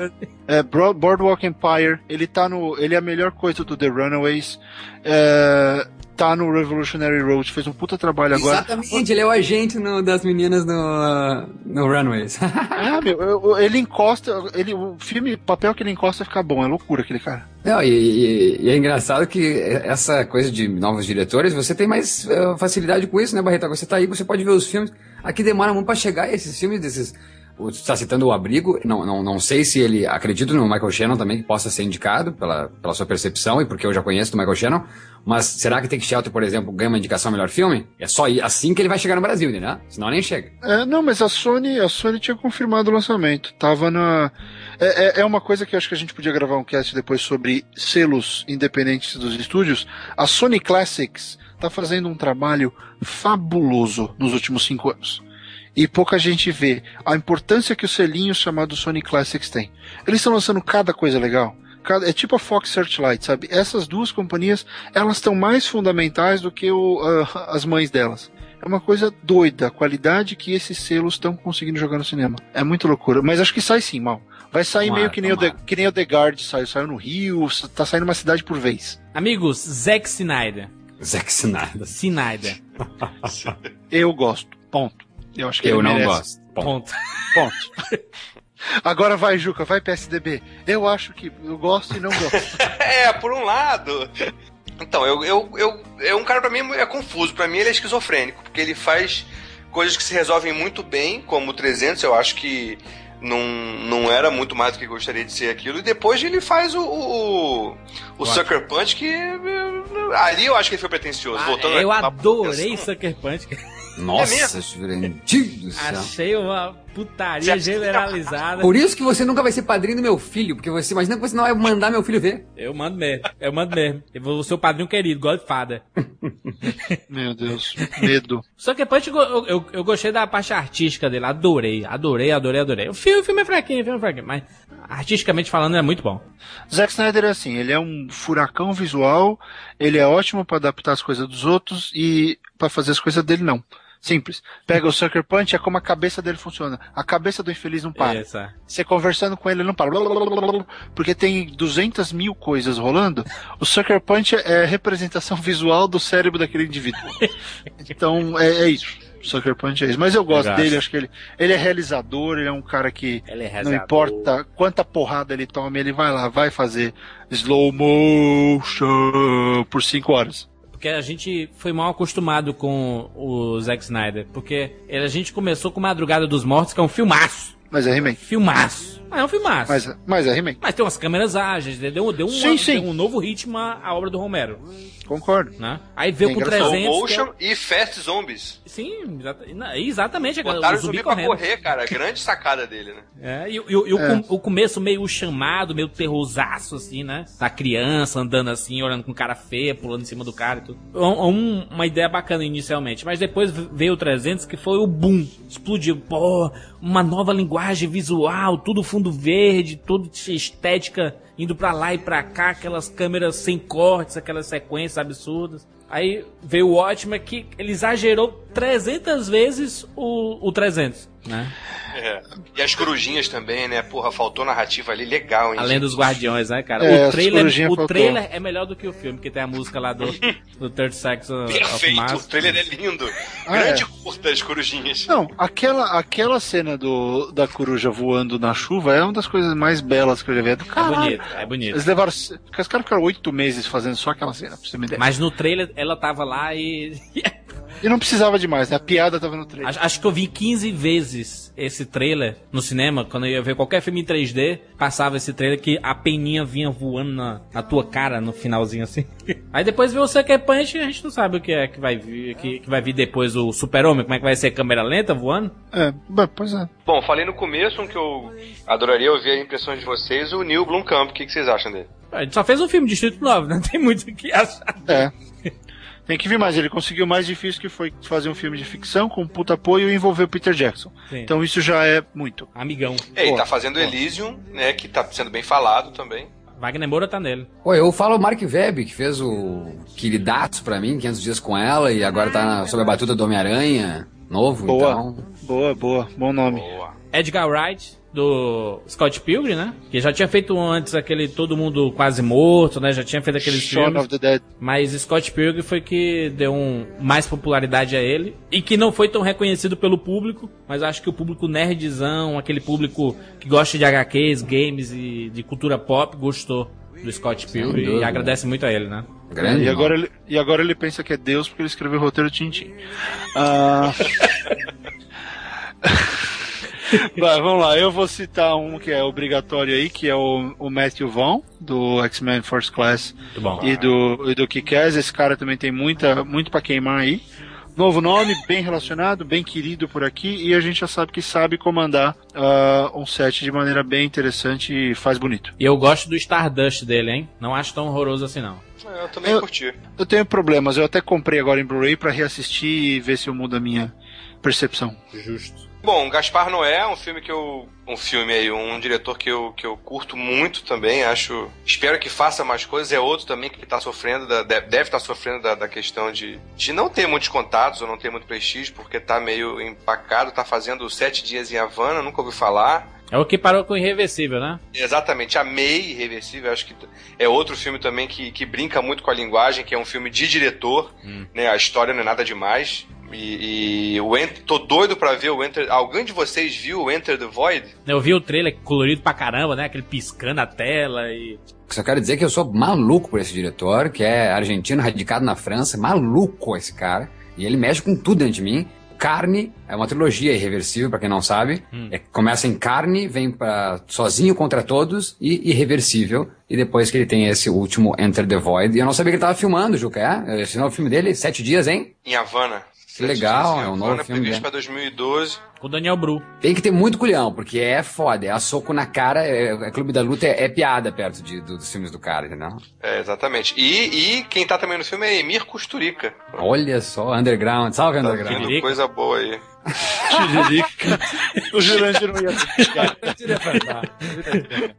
É, Boardwalk Empire, ele tá no. Ele é a melhor coisa do The Runaways. É, tá no Revolutionary Road, fez um puta trabalho agora. Exatamente, ele é o agente no- das meninas no, no Runaways. Ah, meu, eu- eu- ele encosta. Ele, o filme, o papel que ele encosta fica bom, é loucura aquele cara. Não, e, e- e é engraçado que essa coisa de novos diretores, você tem mais eh, facilidade com isso, né, Barreto? Você tá aí, você pode ver os filmes. Aqui demora muito pra chegar esses filmes desses. Você tá citando o Abrigo, não, não, não sei se ele. Acredito no Michael Shannon também, que possa ser indicado pela, pela sua percepção e porque eu já conheço do Michael Shannon. Mas será que Take Shelter, por exemplo, ganha uma indicação ao melhor filme? É só assim que ele vai chegar no Brasil, né? Senão nem chega. É, não, mas a Sony, a Sony tinha confirmado o lançamento. Tava na. É, é- é uma coisa que eu acho que a gente podia gravar um cast depois sobre selos independentes dos estúdios. A Sony Classics tá fazendo um trabalho fabuloso nos últimos cinco anos. E pouca gente vê a importância que os selinhos chamados Sony Classics têm. Eles estão lançando cada coisa legal. Cada- é tipo a Fox Searchlight, sabe? Essas duas companhias, elas estão mais fundamentais do que o, ah, as mães delas. É uma coisa doida a qualidade que esses selos estão conseguindo jogar no cinema. É muito loucura. Mas acho que sai sim, mal. Vai sair Tomara, meio que nem, o The, que nem o The Guard saiu. Saiu no Rio, tá saindo uma cidade por vez. Amigos, Zack Snyder. Zack Snyder. Snyder. Eu gosto. Ponto. Eu acho que Eu ele não merece. gosto. Ponto. Ponto. Agora vai, Juca, vai PSDB. Eu acho que eu gosto e não gosto. É, por um lado. Então, eu, eu, eu, é um cara pra mim é confuso. Pra mim ele é esquizofrênico, porque ele faz coisas que se resolvem muito bem, como o 300, eu acho que não, não era muito mais do que gostaria de ser aquilo. E depois ele faz o, o, o Sucker Punch, que eh, ali eu acho que ele foi pretencioso. Ah, voltando eu à adorei pretensão. Sucker Punch. Nossa, do céu. Achei uma putaria generalizada. Por isso que você nunca vai ser padrinho do meu filho, porque você imagina que você não vai mandar meu filho ver. Eu mando mesmo. Eu mando mesmo. Eu vou ser o padrinho querido, Godfather. Meu Deus, medo. Sucker Punch, eu, eu, eu- eu gostei da parte artística dele. Adorei, adorei, adorei, adorei. O filme, o filme é fraquinho, o filme é fraquinho, mas artisticamente falando é muito bom. Zack Snyder é assim, ele é um furacão visual, ele é ótimo pra adaptar as coisas dos outros e pra fazer as coisas dele não. Simples. Pega o Sucker Punch, é como a cabeça dele funciona. A cabeça do infeliz não para. Essa. Você conversando com ele, ele não para. Porque tem 200 mil coisas rolando. O Sucker Punch é a representação visual do cérebro daquele indivíduo. Então, é, é isso. Sucker Punch é isso. Mas eu gosto Legal. dele, acho que ele, ele é realizador, ele é um cara que Ele é não importa quanta porrada ele toma, ele vai lá, vai fazer slow motion por 5 horas. Porque a gente foi mal acostumado com o Zack Snyder. Porque a gente começou com Madrugada dos Mortos, que é um filmaço. Mas é He-Man. Filmaço. Ah, é um filmaço. Mas, Mas, mas é He-Man. tem umas câmeras ágeis, deu, deu, uma- Sim, sim. deu um novo ritmo à à obra do Romero. Concordo. Né? Aí veio É com engraçado. 300. Slow que é- motion e Fast Zombies. Sim, exatamente. Botaram o zumbi zumbi pra correndo. correr, cara. Grande sacada dele, né? É, e, e- e o, É. o começo meio chamado, meio terrorzaço, assim, né? Da criança andando assim, olhando com cara feia, pulando em cima do cara e tudo. Um- um- uma ideia bacana inicialmente, mas depois veio o 300, que foi o boom. Explodiu. Pô, uma nova linguagem visual, tudo fundo verde, tudo estética indo pra lá e pra cá, aquelas câmeras sem cortes, aquelas sequências absurdas. Aí veio o Watchmen que ele exagerou 300 vezes o, o 300. Né? É. E as corujinhas também, né? Porra, faltou narrativa ali legal, hein? Além gente? dos Guardiões, né, cara? É, o trailer, o trailer é melhor do que o filme, que tem a música lá do, do Third Sex of Perfeito, o trailer é lindo. Ah, Grande é. curta as corujinhas. Não, aquela, aquela cena do, da coruja voando na chuva é uma das coisas mais belas que eu já vi. É do É bonito, é bonito. Eles levaram. Os caras ficaram oito meses fazendo só aquela cena, pra você me der. Mas no trailer ela tava lá e. E não precisava demais, né? A piada tava no trailer. acho, acho que eu vi 15 vezes esse trailer no cinema. Quando eu ia ver qualquer filme em 3D, passava esse trailer que a peninha vinha voando na, na tua cara no finalzinho assim. Aí depois vê o Sucker Punch e a gente não sabe o que é que vai vir, que, que vai vir depois o Super-Homem. Como é que vai ser câmera lenta voando? É, bom, pois é. Bom, falei no começo um que eu adoraria ouvir as impressões de vocês, o Neil Blomkamp. O que, que vocês acham dele? A gente só fez um filme Distrito 9, não tem muito o que achar. É. Tem que vir mais. Ele conseguiu o mais difícil que foi fazer um filme de ficção com puta apoio e envolver o Peter Jackson. Sim. Então isso já é muito. Amigão. É, ele tá fazendo Elysium, né? Que tá sendo bem falado também. Wagner Moura tá nele. Pô, eu falo o Mark Webb, que fez o Queridatos pra mim, 500 dias com ela, e agora tá sob a batuta do Homem-Aranha, novo, Boa. então... Boa, boa. Bom nome. Boa. Edgar Wright, do Scott Pilgrim, né? Que já tinha feito antes aquele Todo Mundo Quase Morto, né? Já tinha feito aqueles Shaun filmes. of the Dead. Mas Scott Pilgrim foi que deu um, mais popularidade a ele. E que não foi tão reconhecido pelo público. Mas acho que o público nerdzão, aquele público que gosta de HQs, games e de cultura pop, gostou do Scott Pilgrim. E agradece muito a ele, né? Grande. E agora, ele, e agora ele pensa que é Deus porque ele escreveu o roteiro Tintin. Ah... Vai, vamos lá, eu vou citar um que é obrigatório aí, que é o, o Matthew Vaughn, do X-Men First Class e do, e do Kick-Ass. Esse cara também tem muita, muito pra queimar aí. Novo nome, bem relacionado, bem querido por aqui, e a gente já sabe que sabe comandar ah, um set de maneira bem interessante e faz bonito. E eu gosto do Stardust dele, hein? Não acho tão horroroso assim, não. É, Eu também Eu- curti. Eu tenho problemas, eu até comprei agora em Blu-ray pra reassistir e ver se eu mudo a minha percepção. Justo. Bom, Gaspar Noé é um filme que eu. Um filme aí, um diretor que eu, que eu curto muito também. Acho. Espero que faça mais coisas. É outro também que tá sofrendo, da- deve estar sofrendo da, da questão de, de não ter muitos contatos ou não ter muito prestígio, porque tá meio empacado. Tá fazendo sete dias em Havana, nunca ouvi falar. É o que parou com o Irreversível, né? Exatamente, amei Irreversível, acho que é outro filme também que, que brinca muito com a linguagem, que é um filme de diretor, né? A história não é nada demais. E, e o Enter, tô doido pra ver o Enter. Alguém de vocês viu o Enter the Void? Eu vi o trailer colorido pra caramba, né? Aquele piscando a tela e. Só quero dizer que eu sou maluco por esse diretor, que é argentino, radicado na França, maluco esse cara. E ele mexe com tudo dentro de mim. Carne é uma trilogia irreversível, pra quem não sabe. É, começa em Carne, vem pra Sozinho contra Todos e Irreversível. E depois que ele tem esse último Enter the Void. E eu não sabia que ele tava filmando, Juca. É? Esse não é o filme dele? Sete dias, hein? Em Havana. Que legal, é um novo filme previsto pra 2012. Com o Daniel Bru. Tem que ter muito culhão, porque é foda. É a soco na cara, é, é Clube da Luta é, é piada perto de, do- dos filmes do cara, entendeu? É, exatamente. E, e quem tá também no filme é Emir Kusturica. Olha só, Underground. Salve, Tá Underground. vindo coisa boa aí. Tiririca. o Jurandir não ia.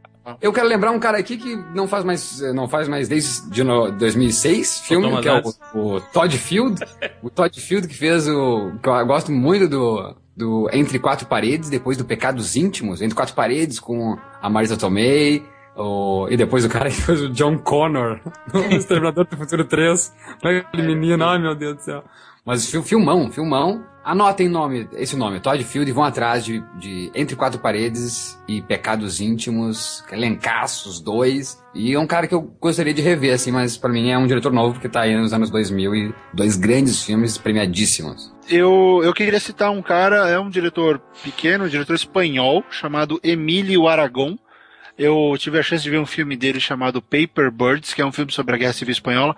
Eu quero lembrar um cara aqui que não faz mais, não faz mais desde de no- 2006, filme, que é o, o Todd Field. o Todd Field que fez o... que eu gosto muito do, do Entre Quatro Paredes, depois do Pecados Íntimos. Entre Quatro Paredes com a Marisa Tomei. O, e depois o cara que fez o John Connor no Exterminador do Futuro 3. Aquele menino, ai meu Deus do céu. Mas fil- filmão, filmão. Anotem nome, esse nome, Todd Field, e vão atrás de, de Entre Quatro Paredes e Pecados Íntimos, Elencaços, dois. E é um cara que eu gostaria de rever, assim, mas pra mim é um diretor novo, porque tá aí nos anos 2000 e dois grandes filmes premiadíssimos. Eu, eu queria citar um cara, é um diretor pequeno, um diretor espanhol, chamado Emílio Aragon. Eu tive a chance de ver um filme dele chamado Paper Birds, que é um filme sobre a Guerra Civil Espanhola.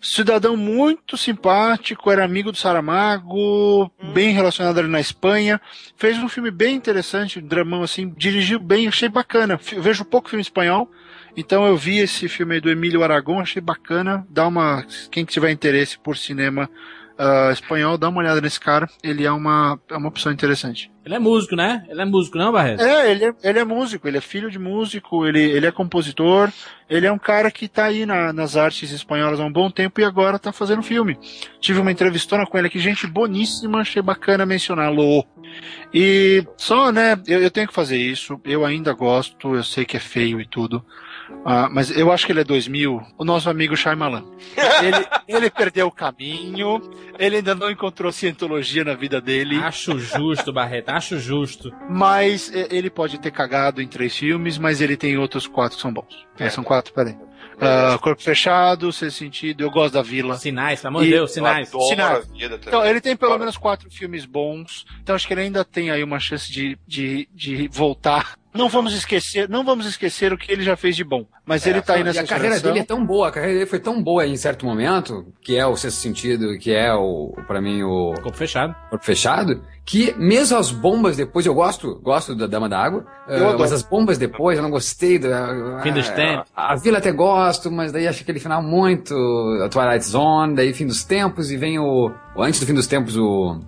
Cidadão muito simpático, era amigo do Saramago, bem relacionado ali na Espanha. Fez um filme bem interessante, um dramão assim, dirigiu bem, achei bacana. Fi- Vejo pouco filme espanhol, então eu vi esse filme aí do Emílio Aragon, achei bacana. Dá uma. Quem tiver interesse por cinema, ah, espanhol, dá uma olhada nesse cara. Ele é uma, é uma opção interessante. Ele é músico, né? Ele é músico, não, Barreto? É, ele é, ele é músico, ele é filho de músico, ele, ele é compositor, ele é um cara que tá aí na- nas artes espanholas há um bom tempo e agora tá fazendo filme. Tive uma entrevistona com ele aqui, gente boníssima, achei bacana mencioná-lo. E só, né, eu, eu tenho que fazer isso, eu ainda gosto, eu sei que é feio e tudo, ah, mas eu acho que ele é 2000, o nosso amigo Shyamalan. Ele, ele perdeu o caminho, ele ainda não encontrou cientologia na vida dele. Acho justo, Barreto, acho justo. Mas é, ele pode ter cagado em três filmes, mas ele tem outros quatro que são bons. É, são quatro, peraí. Ah, Corpo Fechado, Sexto Sentido, Eu Gosto da Vila. Sinais, pelo amor de Deus, sinais. Eu adoro Sinais. a vida também. Então, ele tem pelo menos quatro filmes bons. Então, acho que ele ainda tem aí uma chance de, de, de voltar. Não vamos esquecer, não vamos esquecer o que ele já fez de bom. Mas ele tá aí É, E nessa a carreira geração. dele é tão boa, a carreira dele foi tão boa em certo momento, que é o sexto sentido, que é o, pra mim, o Corpo fechado. corpo fechado, que mesmo as bombas depois, eu gosto, gosto da Dama da Água, adoro. mas as bombas depois eu não gostei. Da, Fim dos ah, tempos. A, a Vila até gosto, mas daí acho aquele final muito, a Twilight Zone, daí Fim dos Tempos, e vem o, o antes do Fim dos Tempos, o...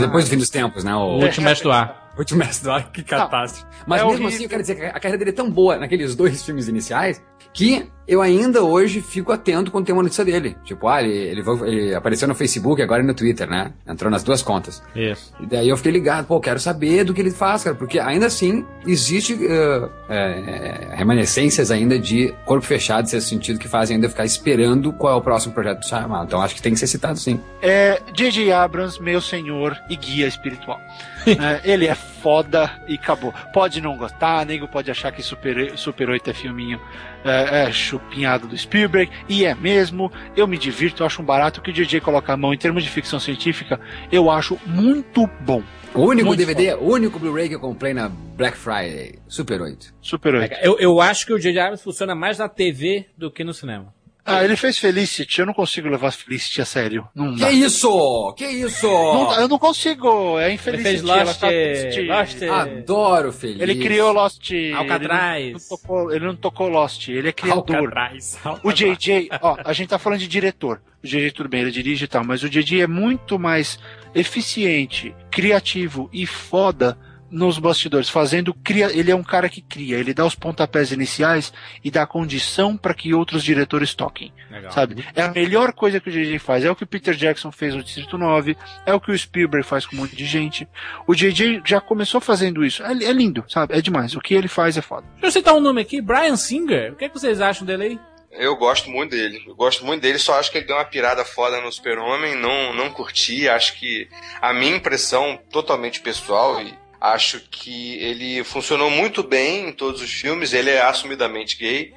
Depois do fim dos tempos, né? O O, último mestre do ar. Mestre do ar, que catástrofe. Mas é mesmo horrível. assim, eu quero dizer que a carreira dele é tão boa naqueles dois filmes iniciais que eu ainda hoje fico atento quando tem uma notícia dele. Tipo, ah, ele, ele, ele apareceu no Facebook agora e no Twitter, né? Entrou nas duas contas. Isso. E daí eu fiquei ligado, pô, quero saber do que ele faz, cara, porque ainda assim existe eh, eh, remanescências ainda de corpo fechado, nesse sentido, que fazem ainda ficar esperando qual é o próximo projeto do Shyamalan. Então acho que tem que ser citado sim. É J.J. Abrams, meu senhor e guia espiritual. É, ele é foda e acabou. Pode não gostar, nego pode achar que Super, Super 8 é filminho é, é chupinhado do Spielberg, e é mesmo. Eu me divirto, eu acho um barato que o DJ coloca a mão em termos de ficção científica, eu acho muito bom. O único Muito DVD, o único Blu-ray que eu comprei na Black Friday, Super 8. Super 8. Eu, eu acho que o J.J. Abrams funciona mais na TV do que no cinema. Ah, ele fez Felicity, eu não consigo levar Felicity a sério. Não Que dá. isso? Que isso? Não eu não consigo, é Ele Infelicity. fez Lost, tá triste. Lost Adoro Feliz. Ele criou Lost. Alcatraz. Ele não, tocou, ele não tocou Lost, ele é criador. Alcatraz. O JJ, ó, a gente tá falando de diretor. O JJ, tudo bem, ele dirige e tal, mas o JJ é muito mais eficiente, criativo e foda nos bastidores, fazendo cria, ele é um cara que cria, ele dá os pontapés iniciais e dá a condição para que outros diretores toquem, Legal. sabe? É a melhor coisa que o JJ faz, é o que o Peter Jackson fez no Distrito 9, é o que o Spielberg faz com um monte de gente. O JJ já começou fazendo isso. É, é lindo, sabe? É demais. O que ele faz é foda. Deixa eu citar um nome aqui, Brian Singer. O que, é que vocês acham dele aí? Eu gosto muito dele. Eu gosto muito dele, só acho que ele deu uma pirada foda no Super-Homem, não, não curti. Acho que a minha impressão totalmente pessoal e acho que ele funcionou muito bem em todos os filmes. Ele é assumidamente gay,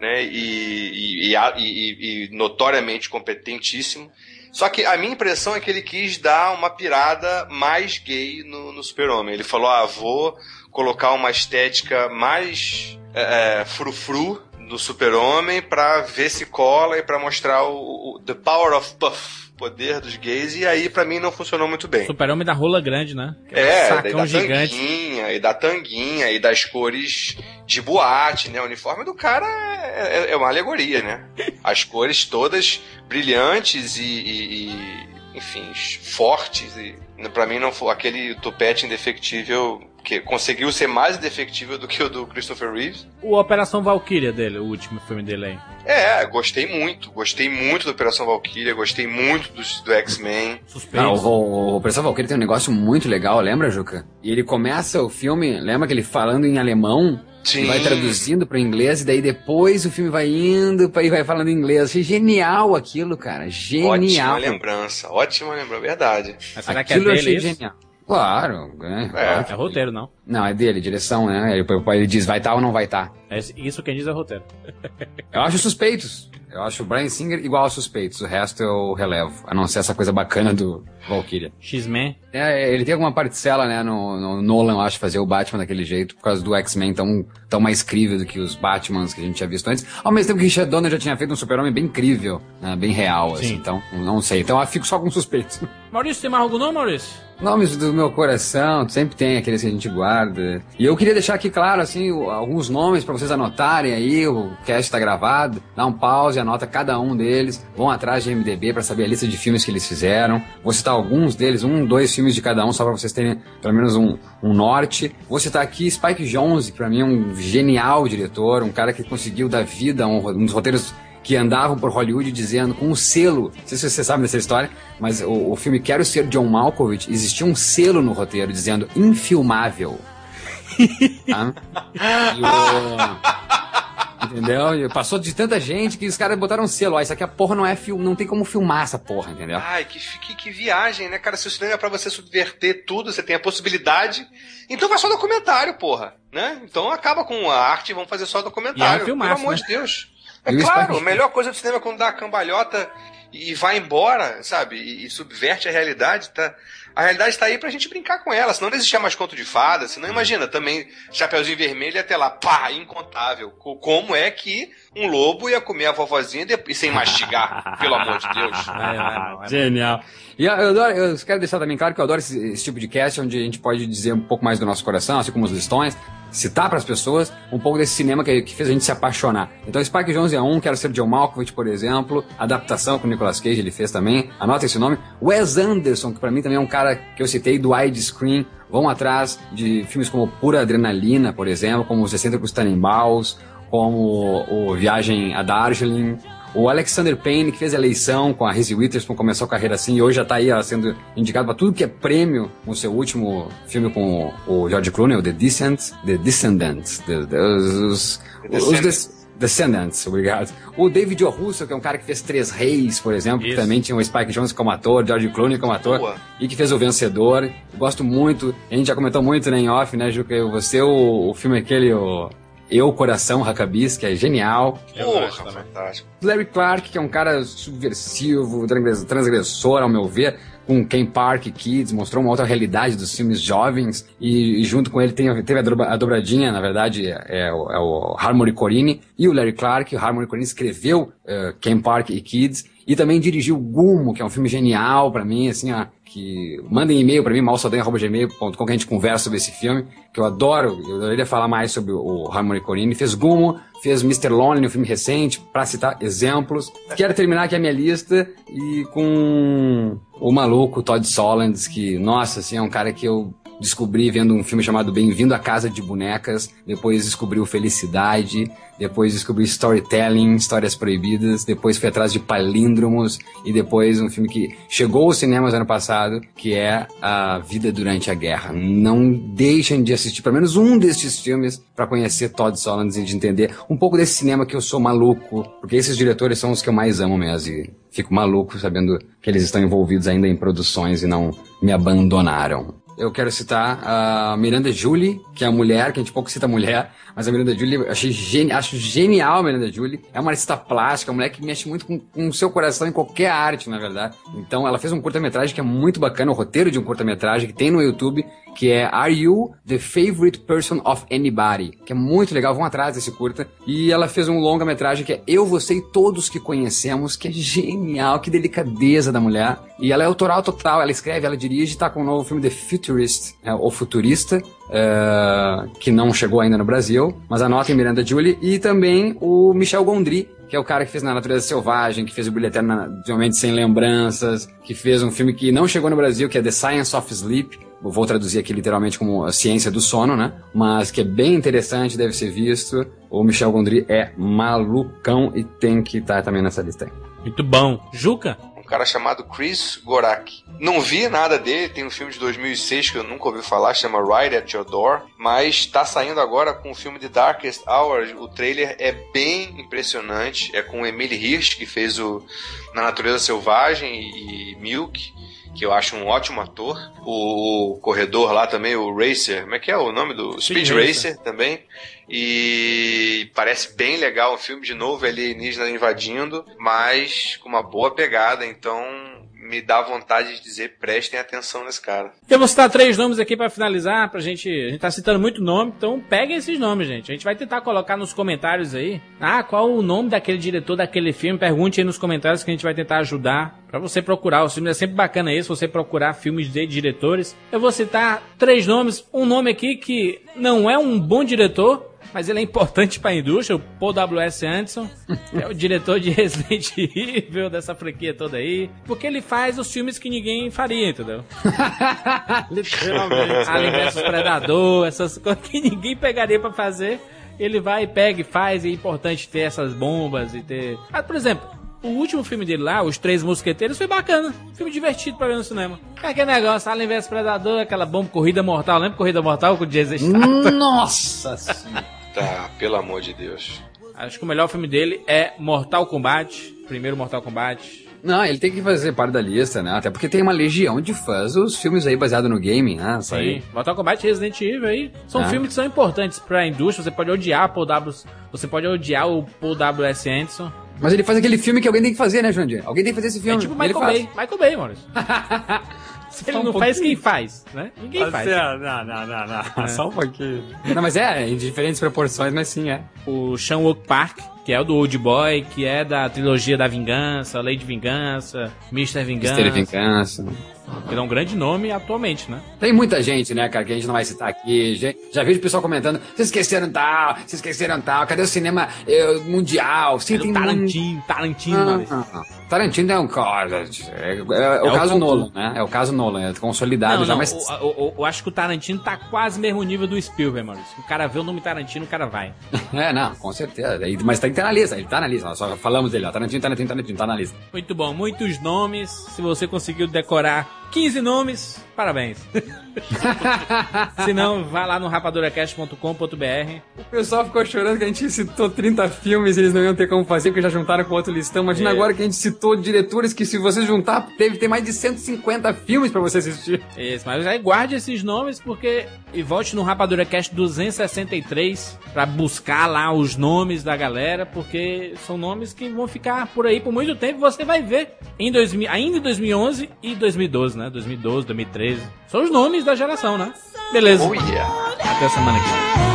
né? E, e, e, e- notoriamente competentíssimo. Só que a minha impressão é que ele quis dar uma pirada mais gay no, no Super-Homem. Ele falou: ah, vou colocar uma estética mais é, é, frufru do Super-Homem pra ver se cola e pra mostrar o, o The Power of Puff, poder dos gays, e aí pra mim não funcionou muito bem. Super-Homem da rola grande, né? Aquele É, daí sacão da gigante. tanguinha, e da tanguinha, e das cores de boate, né? O uniforme do cara é, é- é uma alegoria, né? As cores todas brilhantes e, e- e, enfim, fortes. E pra mim não foi aquele tupete indefectível que conseguiu ser mais indefectível do que o do Christopher Reeves. O Operação Valkyria dele, o último filme dele aí. É, gostei muito. Gostei muito da Operação Valkyria, gostei muito dos, do X-Men. Ah, o, o, o Operação Valkyrie tem um negócio muito legal, lembra, Juca? E ele começa o filme, lembra que ele falando em alemão, Sim. vai traduzindo para inglês, e daí depois o filme vai indo e vai falando em inglês. Achei genial aquilo, cara. Genial. Ótima lembrança, ótima lembrança, verdade. Mas será que é Aquilo eu dele achei isso? genial. Claro, é, claro. É roteiro, não. Não, é dele, direção, né? Ele, ele diz vai estar ou não vai estar. É isso quem diz é roteiro. Eu acho suspeitos. Eu acho o Brian Singer igual aos suspeitos. O resto eu relevo. A não ser essa coisa bacana do Valkyria. X-Men. É, ele tem alguma parcela, né, no, no Nolan, eu acho, fazer o Batman daquele jeito, por causa do X-Men tão, tão mais crível do que os Batmans que a gente tinha visto antes. Ao mesmo tempo que Richard Donner já tinha feito um super-homem bem crível, né, bem real, assim, Sim. então, não sei. Então eu fico só com suspeitos. Maurício, tem mais algum nome, Maurício? Nomes do meu coração, sempre tem aqueles que a gente guarda. E eu queria deixar aqui claro, assim, alguns nomes pra vocês anotarem aí, o cast tá gravado, dá um pause, anota cada um deles, vão atrás de MDB pra saber a lista de filmes que eles fizeram. Vou citar alguns deles, um, dois filmes de cada um, só pra vocês terem pelo menos um, um norte. Vou citar aqui Spike Jonze, que pra mim é um genial diretor, um cara que conseguiu dar vida a um, um dos roteiros que andavam por Hollywood dizendo com um selo, não sei se você sabe dessa história, mas o, o filme Quero Ser John Malkovich, existia um selo no roteiro dizendo infilmável. Tá? E o- Entendeu? E Passou de tanta gente que os caras botaram um selo. Ó, isso aqui a porra não é filme, não tem como filmar essa porra, entendeu? Ai, que, que, que viagem, né, cara? Se o cinema é pra você subverter tudo, você tem a possibilidade. Então vai só documentário, porra. Né? Então acaba com a arte vamos fazer só E é documentário. filmaço, Pelo amor né? de Deus. É claro, a melhor coisa do cinema é quando dá a cambalhota e vai embora, sabe? E, e subverte a realidade, tá? A realidade tá aí pra gente brincar com ela, senão não existia mais conto de fada, senão imagina, também Chapeuzinho Vermelho até lá, pá, incontável. Co- Como é que um lobo ia comer a vovozinha depois, sem mastigar, pelo amor de Deus. Vai, vai, vai. Genial. E eu, adoro- eu quero deixar também claro que eu adoro esse, esse tipo de cast onde a gente pode dizer um pouco mais do nosso coração, assim como os listões, citar para as pessoas um pouco desse cinema que, que fez a gente se apaixonar. Então, Spike Jonze é um, Quero Ser John Malkovich, por exemplo, adaptação com o Nicolas Cage, ele fez também, anota esse nome. Wes Anderson, que para mim também é um cara que eu citei do widescreen, vão atrás de filmes como Pura Adrenalina, por exemplo, como Os Excêntricos Tannenbaums, como o Viagem a Darjeeling, o Alexander Payne, que fez a eleição com a Reese Witherspoon, começou a carreira assim e hoje já tá aí ó, sendo indicado para tudo que é prêmio no seu último filme com o, o George Clooney, o The Descent, The Descendants, The- the- os, The os Descendants. Des- Descendants, obrigado. O David O. Russo, que é um cara que fez Três Reis, por exemplo, que também tinha o Spike Jonze como ator, George Clooney como ator, Boa. e que fez O Vencedor. Gosto muito, a gente já comentou muito né, em off, né, Juca? Você, o, o filme aquele, o Eu, Coração, Hackabis, que é genial. Porra, fantástico. Larry Clark, que é um cara subversivo, transgress- transgressor, ao meu ver, com Ken Park Kids, mostrou uma outra realidade dos filmes jovens, e, e junto com ele tem, teve a, dobra- a dobradinha, na verdade, é, o, é o Harmony Corine e o Larry Clark. O Harmony Corine escreveu eh, Ken Park e Kids, e também dirigiu Gumo, que é um filme genial pra mim, assim, ó, que mandem e-mail pra mim, malsodanha.gmail.com, que a gente conversa sobre esse filme, que eu adoro, eu deveria falar mais sobre o Harmony Corine. Fez Gumo, fez Mr. Lonely, um filme recente, pra citar exemplos. Quero terminar aqui a minha lista e com o maluco Todd Solondz, que, nossa, assim, é um cara que eu descobri vendo um filme chamado Bem-vindo à Casa de Bonecas, depois descobri Felicidade, depois descobri Storytelling, Histórias Proibidas, depois fui atrás de Palíndromos e depois um filme que chegou aos cinemas ano passado, que é A Vida Durante a Guerra. Não deixem de assistir pelo menos um destes filmes para conhecer Todd Solondz e de entender um pouco desse cinema que eu sou maluco, porque esses diretores são os que eu mais amo mesmo e fico maluco sabendo que eles estão envolvidos ainda em produções e não me abandonaram. Eu quero citar a Miranda Julie, que é a mulher, que a gente pouco cita mulher, mas a Miranda Julie, eu achei geni acho genial a Miranda Julie. É uma artista plástica, uma mulher que mexe muito com, com o seu coração em qualquer arte, na verdade. Então, ela fez um curta-metragem que é muito bacana, o roteiro de um curta-metragem que tem no YouTube, que é Are You the Favorite Person of Anybody? Que é muito legal, vão atrás desse curta. E ela fez um longa-metragem que é Eu, Você e Todos que Conhecemos, que é genial, que delicadeza da mulher. E ela é autoral total, ela escreve, ela dirige, tá com um novo filme The Futurist, é, ou Futurista, é, que não chegou ainda no Brasil, mas anotem Miranda Julie, e também o Michel Gondry, que é o cara que fez Na Natureza Selvagem, que fez o Brilho Eterno de Momento Sem Lembranças, que fez um filme que não chegou no Brasil, que é The Science of Sleep, vou traduzir aqui literalmente como a ciência do sono, né? Mas que é bem interessante, deve ser visto. O Michel Gondry é malucão e tem que estar também nessa lista aí. Muito bom. Juca? Um cara chamado Chris Gorak. Não vi nada dele, tem um filme de 2006 que eu nunca ouvi falar, chama Ride at Your Door, mas tá saindo agora com o filme The Darkest Hour. O trailer é bem impressionante, é com o Emily Hirsch, que fez o Na Natureza Selvagem e Milk, que eu acho um ótimo ator. O, o corredor lá também, o Racer, como é que é o nome do? Speed Speed, Racer. Racer também. E parece bem legal o filme de novo, alienígena invadindo, mas com uma boa pegada, então me dá vontade de dizer, prestem atenção nesse cara. Eu vou citar três nomes aqui pra finalizar, pra gente. A gente tá citando muito nome, então peguem esses nomes, gente. A gente vai tentar colocar nos comentários aí. Ah, qual o nome daquele diretor daquele filme? Pergunte aí nos comentários que a gente vai tentar ajudar pra você procurar. Os filmes é sempre bacana isso, você procurar filmes de diretores. Eu vou citar três nomes. Um nome aqui que não é um bom diretor, mas ele é importante para a indústria, o Paul W.S. Anderson, é o diretor de Resident Evil, dessa franquia toda aí, porque ele faz os filmes que ninguém faria, entendeu? Literalmente. Alien vs Predador, essas coisas que ninguém pegaria para fazer, ele vai, pega e faz, e é importante ter essas bombas e ter... Ah, por exemplo, o último filme dele lá, Os Três Mosqueteiros, foi bacana. Filme divertido pra ver no cinema. É aquele negócio, Alien vs Predador, aquela bomba Corrida Mortal. Lembra Corrida Mortal com o Jason Statham? Nossa senhora. Tá, pelo amor de Deus. Acho que o melhor filme dele é Mortal Kombat. Primeiro Mortal Kombat. Não, ele tem que fazer parte da lista, né? Até porque tem uma legião de fãs os filmes aí baseados no game, né? Isso aí. Sim. Mortal Kombat e Resident Evil aí são Ah. filmes que são importantes pra indústria. Você pode odiar Paul W. Você pode odiar o Paul W.S. Anderson. Mas ele faz aquele filme que alguém tem que fazer, né, Jandir? Alguém tem que fazer esse É filme. tipo E ele Michael faz. Bay. Michael Bay, Maurício. Se ele um não faz, pouquinho. quem faz, né? Ninguém faz. Não, não, não, não, não. Só um pouquinho. Não, mas é, em diferentes proporções, mas sim, é. O Sean Wook Park, que é o do Old Boy, que é da trilogia da Vingança, Lady Vingança, Mr. Vingança. Mister Vingança. Ele é um grande nome atualmente, né? Tem muita gente, né, cara, que a gente não vai citar aqui. Já, já vejo o pessoal comentando, vocês esqueceram tal, vocês esqueceram tal, cadê o cinema eh, mundial? Sim, tem é o Tarantino, Tarantino, Ah, ah, ah. Tarantino é um cara. É, é- é o É o caso concurso. Nolan, né? É o caso Nolan, é consolidado Não, já, não, mas. o- o- o- eu acho que o Tarantino tá quase mesmo nível do Spielberg, Maurício. O cara vê o nome Tarantino, o cara vai. É, não, com certeza. Mas tem que estar na lista, ele tá na lista. Nós só falamos dele, ó. Tarantino, Tarantino, Tarantino, tá na lista. Muito bom, muitos nomes. Se você conseguiu decorar 15 nomes, parabéns. Se não, vá lá no rapaduracast.com.br. O pessoal ficou chorando que a gente citou 30 filmes e eles não iam ter como fazer porque já juntaram com outro listão. Imagina É. agora que a gente citou diretores que se você juntar, deve ter mais de 150 filmes pra você assistir. Isso, mas aí guarde esses nomes porque e volte no RapaduraCast 263 pra buscar lá os nomes da galera, porque são nomes que vão ficar por aí por muito tempo. Você vai ver em 2000, ainda em 2011 e 2012, né? 2012, 2013. São os nomes da geração, né? Beleza. Oh yeah. Até semana que vem.